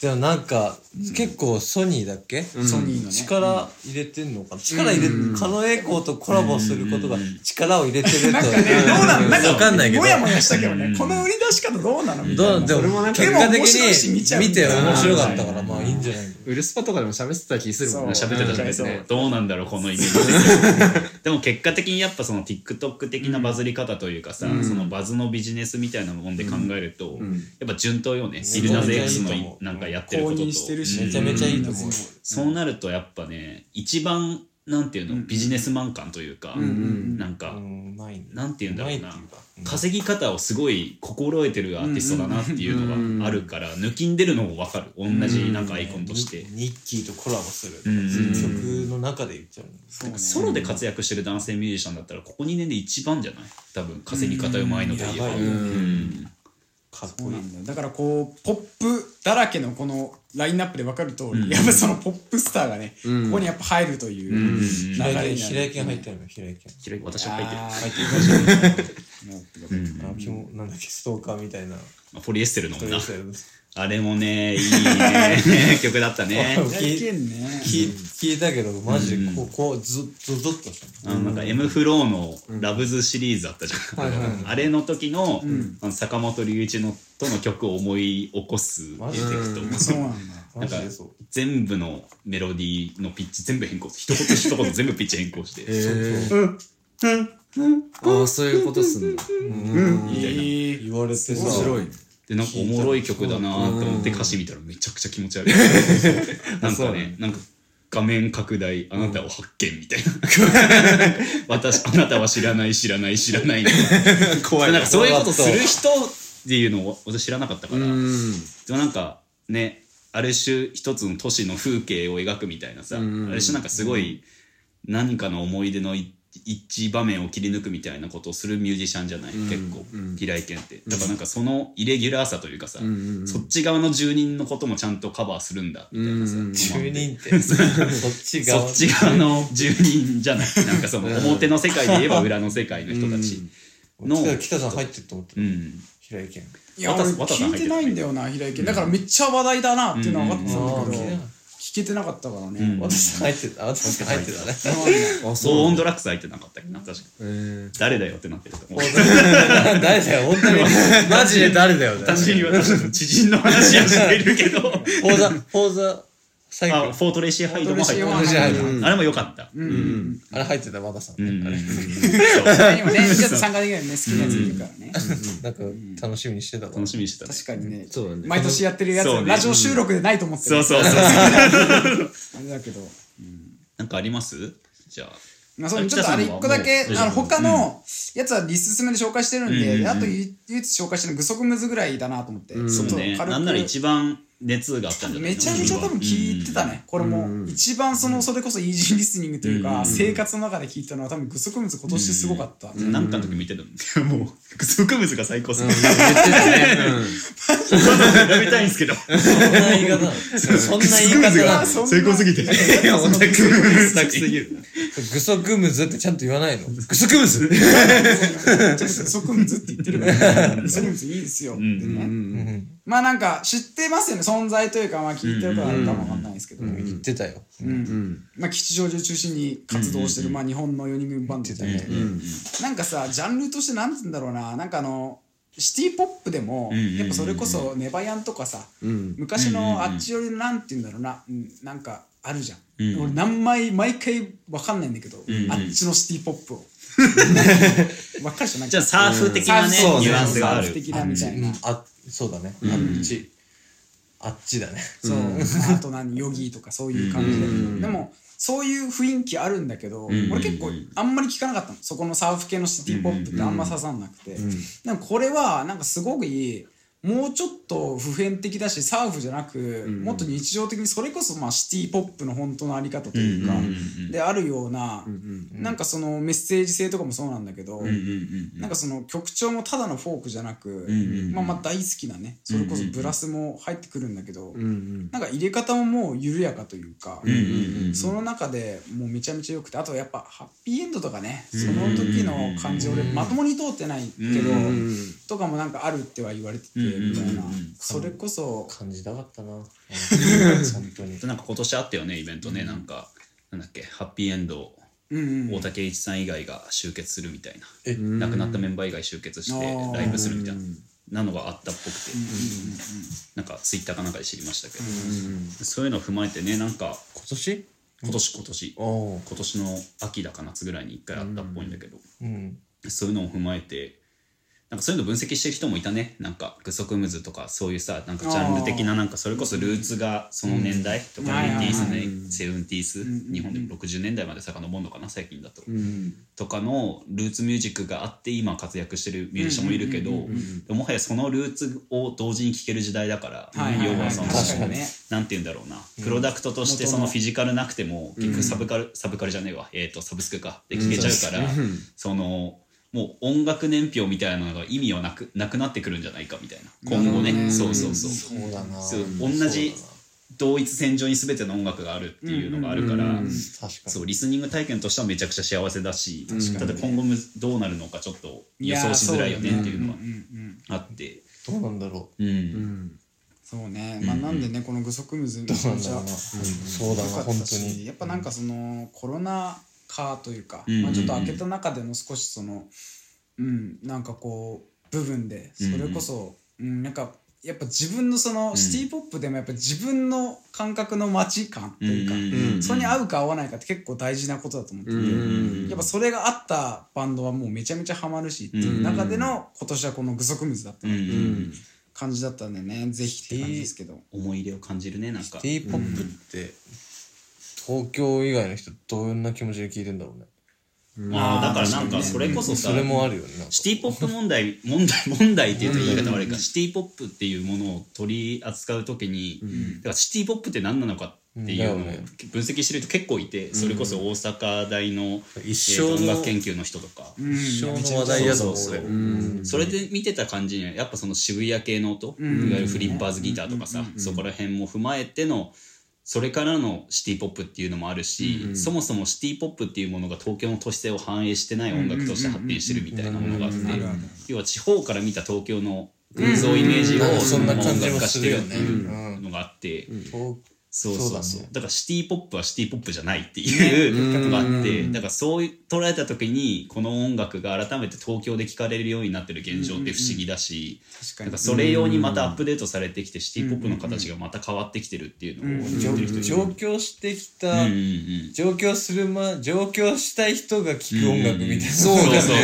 でもなんか結構ソニーだっけ、ソニーのね。力入れてんのかな？力入れて、狩野英孝とコラボすることが力を入れてると。なんかねどうなのなんかわかんないけど。も。やもやしたけどね。この売り出し方どうなのみたいな。どうでもなんか結果的に見て面白かったからまあいいんじゃないウルスパとかでも喋ってた気するもんね。そう。喋ってたじゃないですうんか。どうなんだろう、このイメージ。でも結果的にやっぱその TikTok 的なバズり方というかさ、そのバズのビジネスみたいなもんで考えると、やっぱ順当よね。イルナゼ X のいなんかやってる公ことと。認してるし。めちゃめちゃいいと思う。そうなるとやっぱね、一番、なんていうの、ビジネスマン感というか、なんか、うん、うまいね。なんて言うんだろうな。稼ぎ方をすごい心得てるアーティストだなっていうのがあるから抜きんでるのも分かる。同じなんかアイコンとして。ニッキーとコラボする。うん曲の中で言っちゃうの。そうね。ソロで活躍してる男性ミュージシャンだったらここ2年で一番じゃない？多分稼ぎ方うまいのといえば。やばいようんかっこいいそうなん。だからこうポップだらけのこのラインナップで分かる通り、やっぱそのポップスターがね、ここにやっぱ入るという流れになる、平井堅平井堅入ってる。の平井堅。平井私は書いてる。入ってる。もうあキモなんだっけストーカーみたいな。まあポリエステルのもなとりあえずあれもね いいね。曲だったね。聞いたけどマジでこうこうずゾゾッとした。あのなんか M フローのラブズシリーズあったじゃん、あれの時の,、あの坂本龍一のとの曲を思い起こすエフェクト。そうなんだ。マジでそう。全部のメロディーのピッチ全部変更一言一言全部ピッチ変更して、ああ、そういうことすん。の。いい。言われてさ。面白いね。でなんかおもろい曲だなと思って歌詞見たらめちゃくちゃ気持ち悪い。なんかねなんか画面拡大あなたを発見みたいな。私あなたは知らない知らない知らない怖いな。んかそういうことする人っていうのを私知らなかったから、うん。でもなんかねある種一つの都市の風景を描くみたいなさ、ある種なんかすごい何かの思い出のい一場面を切り抜くみたいなことをするミュージシャンじゃない、結構。平井堅って。だからなんかそのイレギュラーさというかさ、そっち側の住人のこともちゃんとカバーするんだみたいなさ、住人って。そっち側。そっち側の住人じゃない。なんかその 表の世界で言えば裏の世界の人たちの、北北さん入ってると思ってるうん。平井堅。いや俺聞いてないんだよな平井堅。だからめっちゃ話題だなっていうのは分かってたんだけど。聞けてなかったからね。渡さん入ってた。あ渡さん入ってたね。あ、そう。オンドラックス入ってなかったっけな。確かえ誰だよってなってると思う。誰だよ本当に。マジで誰だよ。ね私に私の知人の話はしているけど。フォーザフォーザ最あ後フォートレシーハイドも入ってフォートレシーハイドたあれも良かった。うん。あれ入ってた和田さんうん。ねちょっと参加できないよね好きなやついるからねなんか楽しみにしてたわ。楽しみにしてたね。確かにね。そうだね。毎年やってるやつラジオ収録でないと思ってる。そうそうそうあれだけど。なんかあります？じゃあ。まあ、そうちょっとあれ一個だけ、あの、他ののやつはリススメで紹介してるんで、であと唯一紹介してるのグソクムズぐらいだなと思って、ちょっとそうねなんなら一番熱があったんじゃないめちゃめちゃ多分聞いてたね。これも、一番その、それこそイージーリスニングというか、生活の中で聞いたのは多分グソクムズ今年すごかった。うん。なんかの時見てたの？もう植物が最高す。ぎて言ってたね。やめたいんですけど。そんな言い方そんな言い方最高すぎて。いや、オタクすぎる。グソグムズってちゃんと言わないの？グソグムズ？グソクムズって言ってるから、グソクムズいいですよ。ってね。まあなんか知ってますよね、存在というか、まあ聞いてるかるかもわかんないですけど。言ってたよ。まあ、吉祥寺を中心に活動してる、まあ、日本の4人組バンドみたいな、なんかさジャンルとしてなんて言うんだろうな。なんかあのシティ・ポップでも、やっぱそれこそネバヤンとかさ、昔のあっちよりのなんて言うんだろうな、うんなんかあるじゃん、俺何枚毎回わかんないんだけど、あっちのシティ・ポップをわかるでしょなんかじゃあサーフ的なねニュアンスがある。サーフ的なみたいな、あそうだね。あっち。あっちだね。そう、あと何ヨギとかそういう感じで、でもそういう雰囲気あるんだけど、俺結構あんまり聞かなかったの。そこのサーフ系のシティポップってあんま刺さんなくて、でもこれはなんかすごくいいもうちょっと普遍的だしサーフじゃなく、もっと日常的にそれこそまあシティポップの本当のあり方というか、であるような、なんかそのメッセージ性とかもそうなんだけど、なんかその曲調もただのフォークじゃなく、まあまあ大好きなねそれこそブラスも入ってくるんだけど、なんか入れ方ももう緩やかというか、その中でもうめちゃめちゃ良くてあとやっぱハッピーエンドとかねその時の感じ俺まともに通ってないけど、とかもなんかあるっては言われてて、みたいな。それこそ感じたかったな。本当に。なんか今年あったよねイベントね、なんかなんだっけハッピーエンド大竹栄一さん以外が集結するみたいな、え？亡くなったメンバー以外集結してライブするみたいな。なのがあったっぽくて、なんかツイッターかなんかで知りましたけど、そういうのを踏まえてねなんか今年？今年今年。お今年の秋だか夏ぐらいに一回あったっぽいんだけど、うん。そういうのを踏まえてなんかそういうの分析してる人もいたね。なんかグソクムズとかそういうさなんかジャンル的ななんかそれこそルーツがその年代とかうん。エイティースはいね。セブンティース日本でも60年代まで遡るのかな最近だと。うん。とかのルーツミュージックがあって今活躍してるミュージシャンもいるけどでももはやそのルーツを同時に聴ける時代だから要はその確かにね。なんて言うんだろうな。プロダクトとしてそのフィジカルなくても結局サブカルサブカルじゃねえわ。えっとサブスクか。で聴けちゃうからそのもう音楽年表みたいなのが意味はなくなくなってくるんじゃないかみたいな。今後ね。そうそうそう。そうだな。そう同じ同一線上に全ての音楽があるっていうのがあるから確かに。そうリスニング体験としてはめちゃくちゃ幸せだしただ今後むどうなるのかちょっと予想しづらいよねっていうのはあって。どうなんだろう。ん。そうね。まあなんでねこのグソクムズめうちゃそうだな本当に。しやっぱなんかそのコロナ禍というか、うんまあ、ちょっと開けた中での少しそのうんなんかこう部分でそれこそ、うんなんかやっぱ自分のそのシティ・ポップでもやっぱ自分の感覚の街感というか、うんそれに合うか合わないかって結構大事なことだと思ってて、うんやっぱそれがあったバンドはもうめちゃめちゃハマるしっていう中での今年はこのグソクムズだったうんうのん。感じだったんでねぜひって感じですけど。思い入れを感じるねなんか。T ポップって東京以外の人どんな気持ちで聞いてんだろうね。まあだからなんかそれこそさそれもあるよねシティポップ問題問題問題っていうと言い方悪いか。シティポップっていうものを取り扱う時にだからシティポップって何なのかっていうのを分析してる人結構いてそれこそ大阪大の一音楽研究の人とか。一生の話題やと思うそうそう俺う。ん。それで見てた感じにはやっぱその渋谷系の音、いわゆるフリッパーズギターとかさ、そこら辺も踏まえてのそれからのシティポップっていうのもあるし、そもそもシティポップっていうものが東京の都市性を反映してない音楽として発展してるみたいなものがあって要は地方から見た東京の空想イメージを音楽化してるっていうのがあって。東そうそうそうそう。だね。だからシティポップはシティポップじゃないっていうのがあってだからそう捉えた時にこの音楽が改めて東京で聴かれるようになってる現状って不思議だしなんかそれ用にまたアップデートされてきてシティポップの形がまた変わってきてるっていうのを上京してきた上京するま上京したい人が聴く音楽みたいな。そうそうそ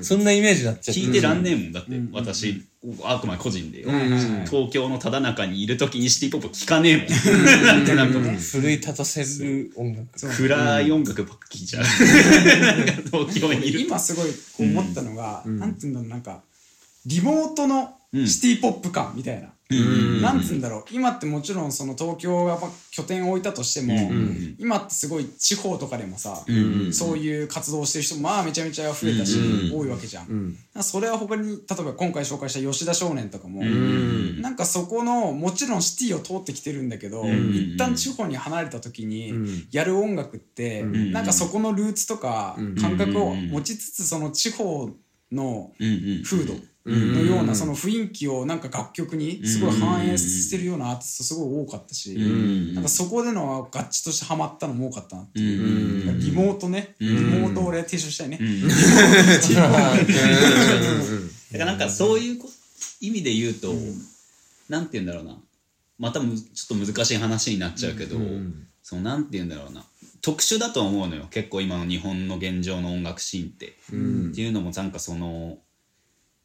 うそんなイメージになっちゃって。聞いてらんねえもんだって私あくまで個人でよ。東京のただ中にいる時にシティポップ聞かねえもん。なんてなんかもう。奮い立たせる音楽。暗い音楽ばっか聴いちゃう。東京にいると。今すごい思ったのが、なんていうんだろうなんかリモートのシティポップ感みたいな、なんつうんだろう。今ってもちろんその東京がまあ拠点を置いたとしても、今ってすごい地方とかでもさ、そういう活動をしてる人もまあめちゃめちゃ増えたし、多いわけじゃん、それは他に例えば今回紹介した吉田少年とかも、なんかそこのもちろんシティを通ってきてるんだけど、一旦地方に離れた時にやる音楽って、なんかそこのルーツとか感覚を持ちつつその地方の風土のようなその雰囲気をなんか楽曲にすごい反映してるようなアーティストすごい多かったし、なんかそこでの合致としてハマったのも多かったなっていう、リモートね、リモート俺提唱したいね、だからなんかそういうこ意味で言うと、なんて言うんだろうな。またむちょっと難しい話になっちゃうけど、そのなんて言うんだろうな。特殊だと思うのよ。結構今の日本の現状の音楽シーンって。っていうのもなんかその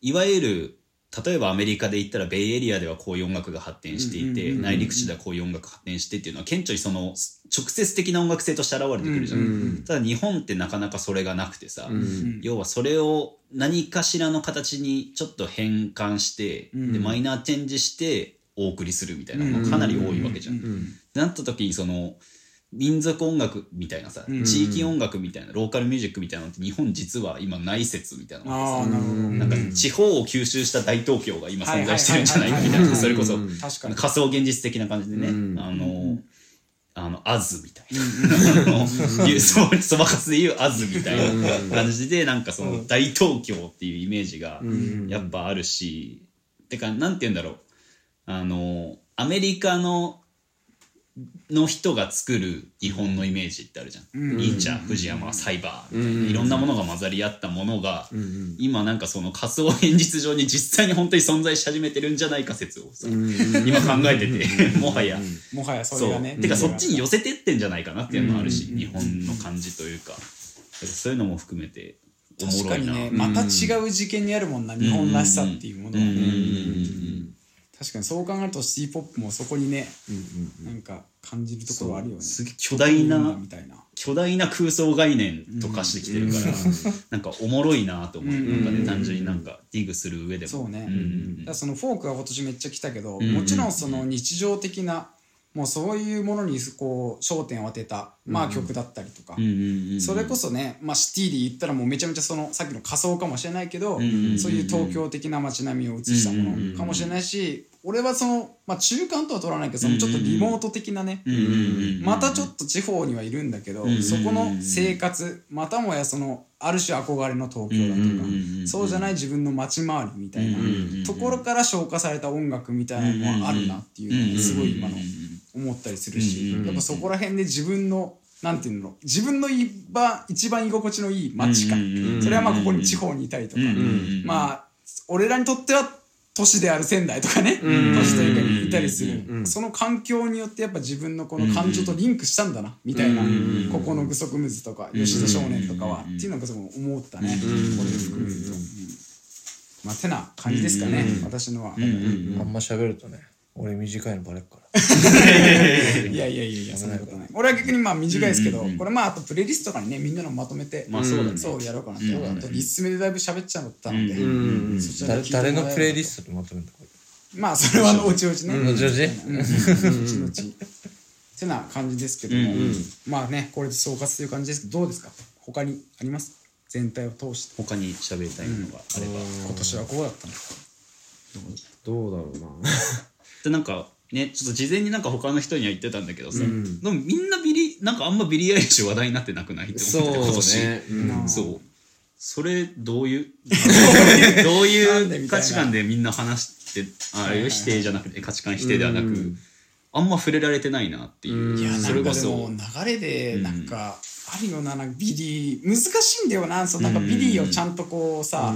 いわゆる例えばアメリカで言ったらベイエリアではこういう音楽が発展していて内陸地ではこういう音楽が発展してっていうのは顕著にその直接的な音楽性として現れてくるじゃん。ただ日本ってなかなかそれがなくてさ、要はそれを何かしらの形にちょっと変換して、でマイナーチェンジしてお送りするみたいなのがかなり多いわけじゃん。なった時にその民族音楽みたいなさ、地域音楽みたいなローカルミュージックみたいなのって日本実は今ない説みたいな。のがさああなるほど、なんか地方を吸収した大東京が今存在してるんじゃないかみたいなそれこそ。確かに。仮想現実的な感じでね、あのあのアズみたいな、そそばかすでいうアズみたいな感じでなんかその大東京っていうイメージがやっぱあるし。てかなんて言うんだろう。あのアメリカのの人が作る日本のイメージってあるじゃん、忍者藤山サイバーみたいないろんなものが混ざり合ったものが、今なんかその仮想現実上に実際に本当に存在し始めてるんじゃないか説をさ、今考えててもはや、もはやそれがねてかそっちに寄せてってんじゃないかなっていうのもあるし、日本の感じというか。そういうのも含めておも確かにろいな。ねまた違う事件にあるもんな日本らしさっていうものはね確かにそう考えるとシティ・ポップもそこにねなんか感じるところあるよね。すげえ巨大なみたいな。巨大な空想概念と化してきてるから、なんかおもろいなと思う、なんかね単純になんかディグする上でも。そうね、んだからそのフォークが今年めっちゃ来たけど、もちろんその日常的なもうそういうものにこう焦点を当てた、まあ曲だったりとか、うんうんうんそれこそね、まあ、シティで言ったらもうめちゃめちゃそのさっきの仮想かもしれないけど、んうんうん。そういう東京的な街並みを映したものかもしれないし、俺はその、まあ、中間とは取らないけどそのちょっとリモート的なね、またちょっと地方にはいるんだけど、んそこの生活またもやそのある種憧れの東京だとか、そうじゃない自分の街回りみたいなところから消化された音楽みたいなのはあるなっていうのがすごい今の思ったりするし、やっぱそこら辺で自分のなんていうの自分の一番一番居心地のいい街か、それはまあここに地方にいたりとか、まあ俺らにとっては都市である仙台とかね、都市というかにいたりする、その環境によってやっぱ自分のこの感情とリンクしたんだな、みたいな、ここの具足ムズとか吉田少年とかは、っていうのがすごい思ったね、これ含めると、うん。まあてな感じですかね、私のは、あんま喋るとね俺短いのバレっから。いやいやいやいやそんなことない俺は逆にまあ短いですけど、これまああとプレイリストとかにねみんなのまとめて、まあそうだね。そうやろうかなって、あと1つ目でだいぶ喋っちゃったので、誰のプレイリストでまとめたこまあそれはおちおちね、れ後々うん。後々。ってな感じですけども、まあねこれで総括という感じですけどどうですか？他にあります？全体を通して。他に喋りたいものがあれば、今年はこうだったんですか。どうだろうな。でなんかねちょっと事前になんか他の人には言ってたんだけどさ、でもみんなビリなんかあんまビリー・アイリッシュ話題になってなくないってそう思ってて今年ね、うん。そう。それどういう どういう価値観でみんな話してああいう否定じゃなくて価値観否定ではなく、あんま触れられてないなっていう、いやそれこそなんかでも流れでなんかあるよななんかビリー難しいんだよなそうなんかビリーをちゃんとこうさ、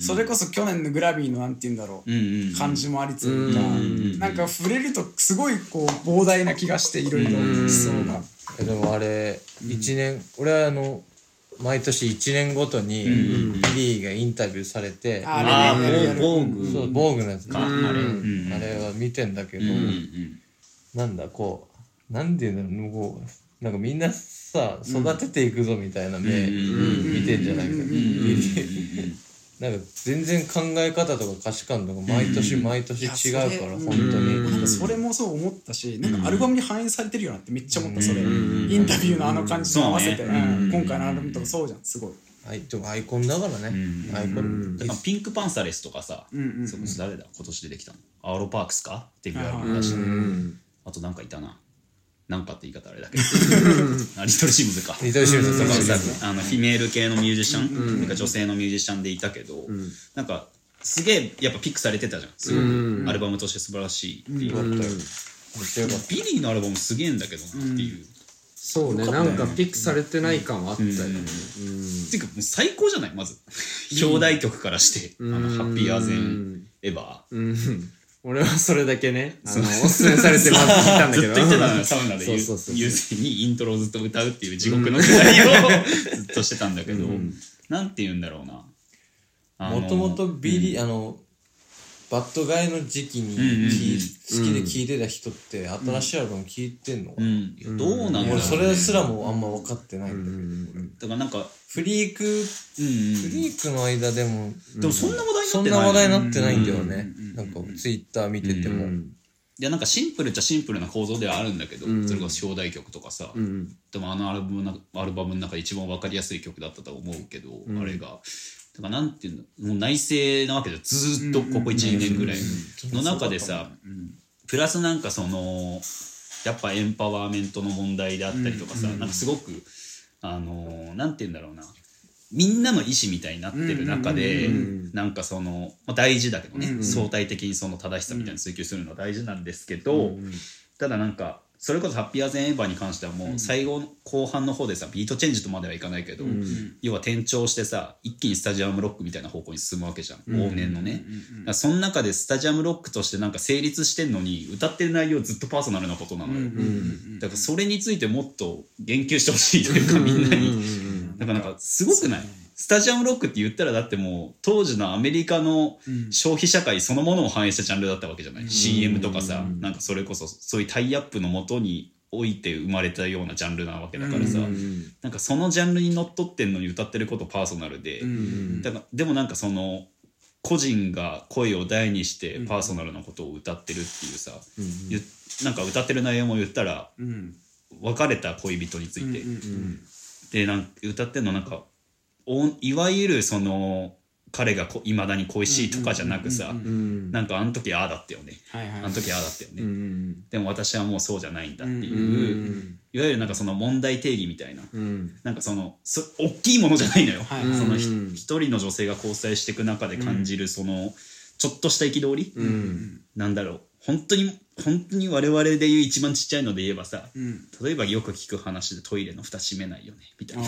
それこそ去年のグラミーのなんて言うんだろう、感じもありつつか、な。ん。か触れるとすごいこう膨大な気がしていろいろ。思想が。えでもあれ一年俺はあの毎年1年ごとにビリーがインタビューされてあれヴォーグそうヴォーグのやつか、うん。あれ、は見てんだけど、うなんだこうなんていうんだろうこう。なんかみんなさ育てていくぞみたいな目見てんじゃないか。なんか全然考え方とか価値観とか毎年毎年違うから本当に。なん。かそれもそう思ったし、なんかアルバムに反映されてるよなってめっちゃ思った、それ。インタビューのあの感じと合わせて、そうね。うん。今回のアルバムとかそうじゃん、すごい。はいでもアイコンだからね。アイコン。だからピンクパンサレスとかさ、そこ誰だ今年出てきたの？アーロパークスか？デビューアルバム出して、あとなんかいたななんかって言い方あれだけど。あリトルシムズか。リトルシムズ。とかあのフィメール系のミュージシャン、なんか女性のミュージシャンでいたけど、なんかすげえやっぱピックされてたじゃん。すごく、アルバムとして素晴らしいっていう、めっちゃよビリーのアルバムすげえんだけどなっていう、そうね。なんかピックされてない感はあったよね。っていうかもう最高じゃない？まず。表題曲からして、あのハッピーアーゼンエヴァ。ーうん俺はそれだけね。あのおすすめされてまず聞いたんだけど。ずっと言ってたサウナでそうそうそう湯船にイントロをずっと歌うっていう地獄のくだりを ずっとしてたんだけど、なんて言うんだろうな。もともとビリー、あの bad guy の時期に好きで聴いてた人って新しいアルバム聴いてんのかな、どうなんだろう、ね、俺それすらもあんま分かってないんだけど、だからなんかフリークうんうんフリークの間でも、でもそんな話題になそんってないな話題になってないんだよね、なんかツイッター見てても、いやなんかシンプルっちゃシンプルな構造ではあるんだけど、それこそ表題曲とかさ、でもあのアルバムなアルバムの中で一番分かりやすい曲だったと思うけど、あれがだからなんていうのもう内政なわけでずーっとここ12年ぐらい。の中でさ、プラスなんかそのやっぱエンパワーメントの問題であったりとかさ、なんかすごくあのなんて言うんだろうな。みんなの意思みたいになってる中で、なんかその、まあ、大事だけどね、相対的にその正しさみたいなの追求するのは大事なんですけど、ただなんかそれこそハッピーアーゼンエヴァに関してはもう最後の後半の方でさビートチェンジとまではいかないけど、要は転調してさ一気にスタジアムロックみたいな方向に進むわけじゃん、往年のね、その中でスタジアムロックとしてなんか成立してんのに歌ってる内容ずっとパーソナルなことなのよ、だからそれについてもっと言及してほしいというかみんなに、だからなんかすごくない？スタジアムロックって言ったらだってもう当時のアメリカの消費社会そのものを反映したジャンルだったわけじゃない、CM とかさ、なんかそれこそそういうタイアップのもとにおいて生まれたようなジャンルなわけだからさ、なんかそのジャンルにのっとってんのに歌ってることパーソナルで、だからでもなんかその個人が声を大にしてパーソナルなことを歌ってるっていうさ、ゆなんか歌ってる内容も言ったら、別れた恋人について、でなんか歌ってんのなんかおいわゆるその彼がいまだに恋しいとかじゃなくさ、なんかあの時ああだったよね、はいはいあの時ああだったよね、でも私はもうそうじゃないんだっていう、いわゆるなんかその問題定義みたいな、なんかそのそ大きいものじゃないのよ、はい。はいそのひ一人の女性が交際していく中で感じるそのちょっとした憤り、なんだろう。本当に本当に我々でいう一番ちっちゃいので言えばさ、例えばよく聞く話でトイレの蓋閉めないよねみたいな、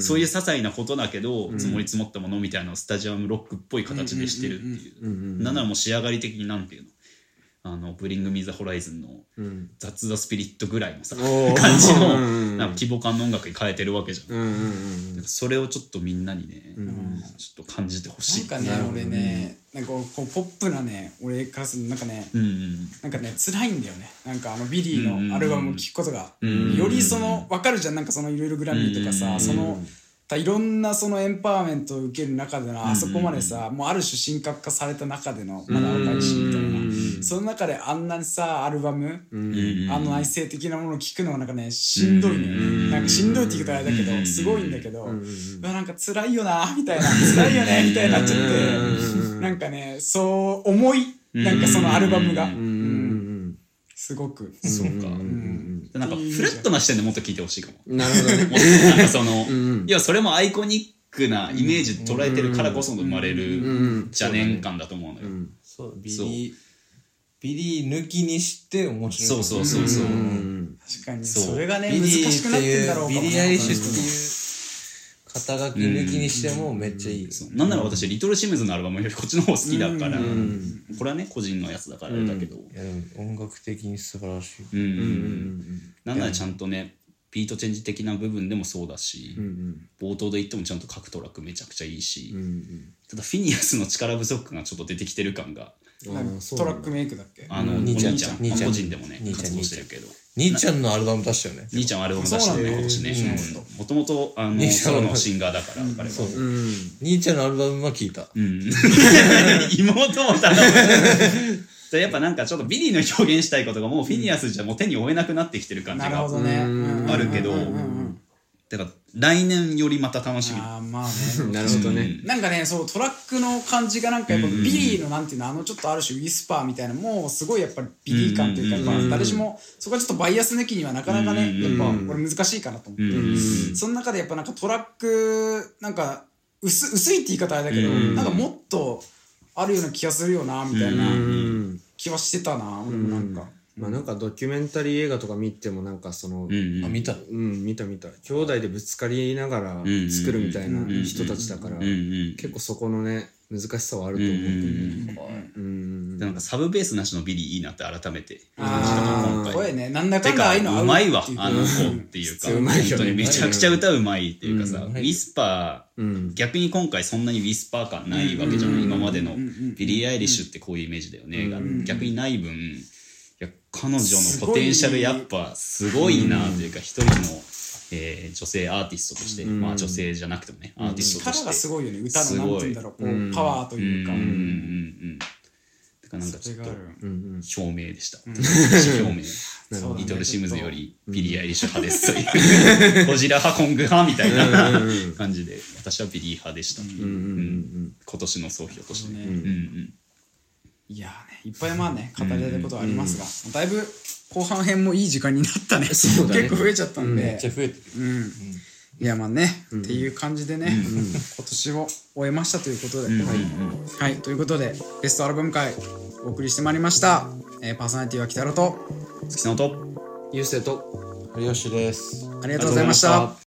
そういう些細なことだけど、積もり積もったものみたいなのをスタジアムロックっぽい形でしてるっていう、なんならもう仕上がり的になんていうの？あの Bring Me the Horizon の「雑・ザ・スピリット」ぐらいのさ、感じのなんか規模感の音楽に変えてるわけじゃん,、それをちょっとみんなにね、ちょっと感じてほしい。なんかね俺ねなんかこうポップなね俺からするとなんかね、うんうんなんかね辛いんだよね。なんかあのビリーのアルバムを聴くことが、よりその分かるじゃん。なんかそのいろいろグラミーとかさ、そのいろんなそのエンパワーメントを受ける中でのあそこまでさ、もうある種神格化された中でのまだ若いしみたいな、その中であんなにさアルバム、あの内省的なものを聞くのがなんかねしんどいね、なんかしんどいって言うとあれだけど、すごいんだけど、うわなんか辛いよなみたいな辛いよねみたいになっちゃって、なんかねそう重いなんかそのアルバムが、うんすごく。そうか、なんかフラットな視点でもっと聞いてほしいかも。なるほどね。もっとなんかその、いやそれもアイコニックなイメージで捉えてるからこそ生まれる邪念感だと思うのよ、そうビリービリー抜きにして面白い。そうそうそうそう、確かに。そう。それがねビ難リーっしくなっててんいだろうかもうビリー・アイリッシュっていう肩書き抜きにしてもめっちゃいい。そう。なんなら私リトルシムズのアルバムよりこっちの方好きだから、これはね個人のやつだからあれだけど、いやでも音楽的に素晴らしい。うん。うん。うんなんならちゃんとねビートチェンジ的な部分でもそうだし、冒頭で言ってもちゃんと各トラックめちゃくちゃいいし、ただフィニアスの力不足がちょっと出てきてる感がトラックメイクだっけ？あの、兄ちゃん。お兄ちゃん、個人でもね兄ちゃん。活動してるけど。兄ちゃんのアルバム出したよね。兄ちゃんはアルバム出したよね今年ね。もともとあのソロのシンガーだから彼は。そう。兄ちゃんのアルバムは聞いた。うん。妹も頼む。でやっぱなんかちょっとビリーの表現したいことがもうフィニアスじゃもう手に負えなくなってきてる感じがあるけどだから来年よりまた楽しみ。あーまあね。なるほどね。なんかねそうトラックの感じがなんかやっぱビリーのなんていうのあのちょっとある種ウィスパーみたいなもうすごいやっぱりビリー感というかやっぱ誰しもそこはちょっとバイアス抜きにはなかなかねやっぱこれ難しいかなと思って。その中でやっぱなんかトラックなんか薄薄いって言い方あれだけどなんかもっとあるような気がするよなみたいな気はしてたな俺もなんかまあなんかドキュメンタリー映画とか見てもなんかその、うんあ見た。うん、見た見た。兄弟でぶつかりながら作るみたいな人たちだから、結構そこのね、難しさはあると思うけどね。うん。でなんかサブベースなしのビリーいいなって改めて声ねなんだかんだああいうの合うまいわあの子っていうか。うまいよね。本当にめちゃくちゃ歌うまいっていうかさ、うん。ウィスパー、うん。逆に今回そんなにウィスパー感ないわけじゃない、今までのビリー・アイリッシュってこういうイメージだよね、が逆にない分いや彼女のポテンシャルやっぱすごいなというか一人の、えー女性アーティストとして、まあ女性じゃなくてもねアーティストとして。力がすごいよね。歌のなんて言うんだろうこうパワーというか。うん。うんうんなんかちょっと表明でした、表明。リトルシムズよりビリー・アイリッシュ派ですという。ゴジラ派コング派みたいな感じで。私はビリー派でした、うん今年の総評としてね、いやーねいっぱいまあね語れることはありますが、だいぶ後半編もいい時間になったね。そうだね。結構増えちゃったんで、めっちゃ増えてる。うん。いやまあね、っていう感じでね、今年を終えましたということで、はい、はい、ということでベストアルバム会お送りしてまいりました、えーパーソナリティは北野と月野とゆうせいと有吉です。ありがとうございました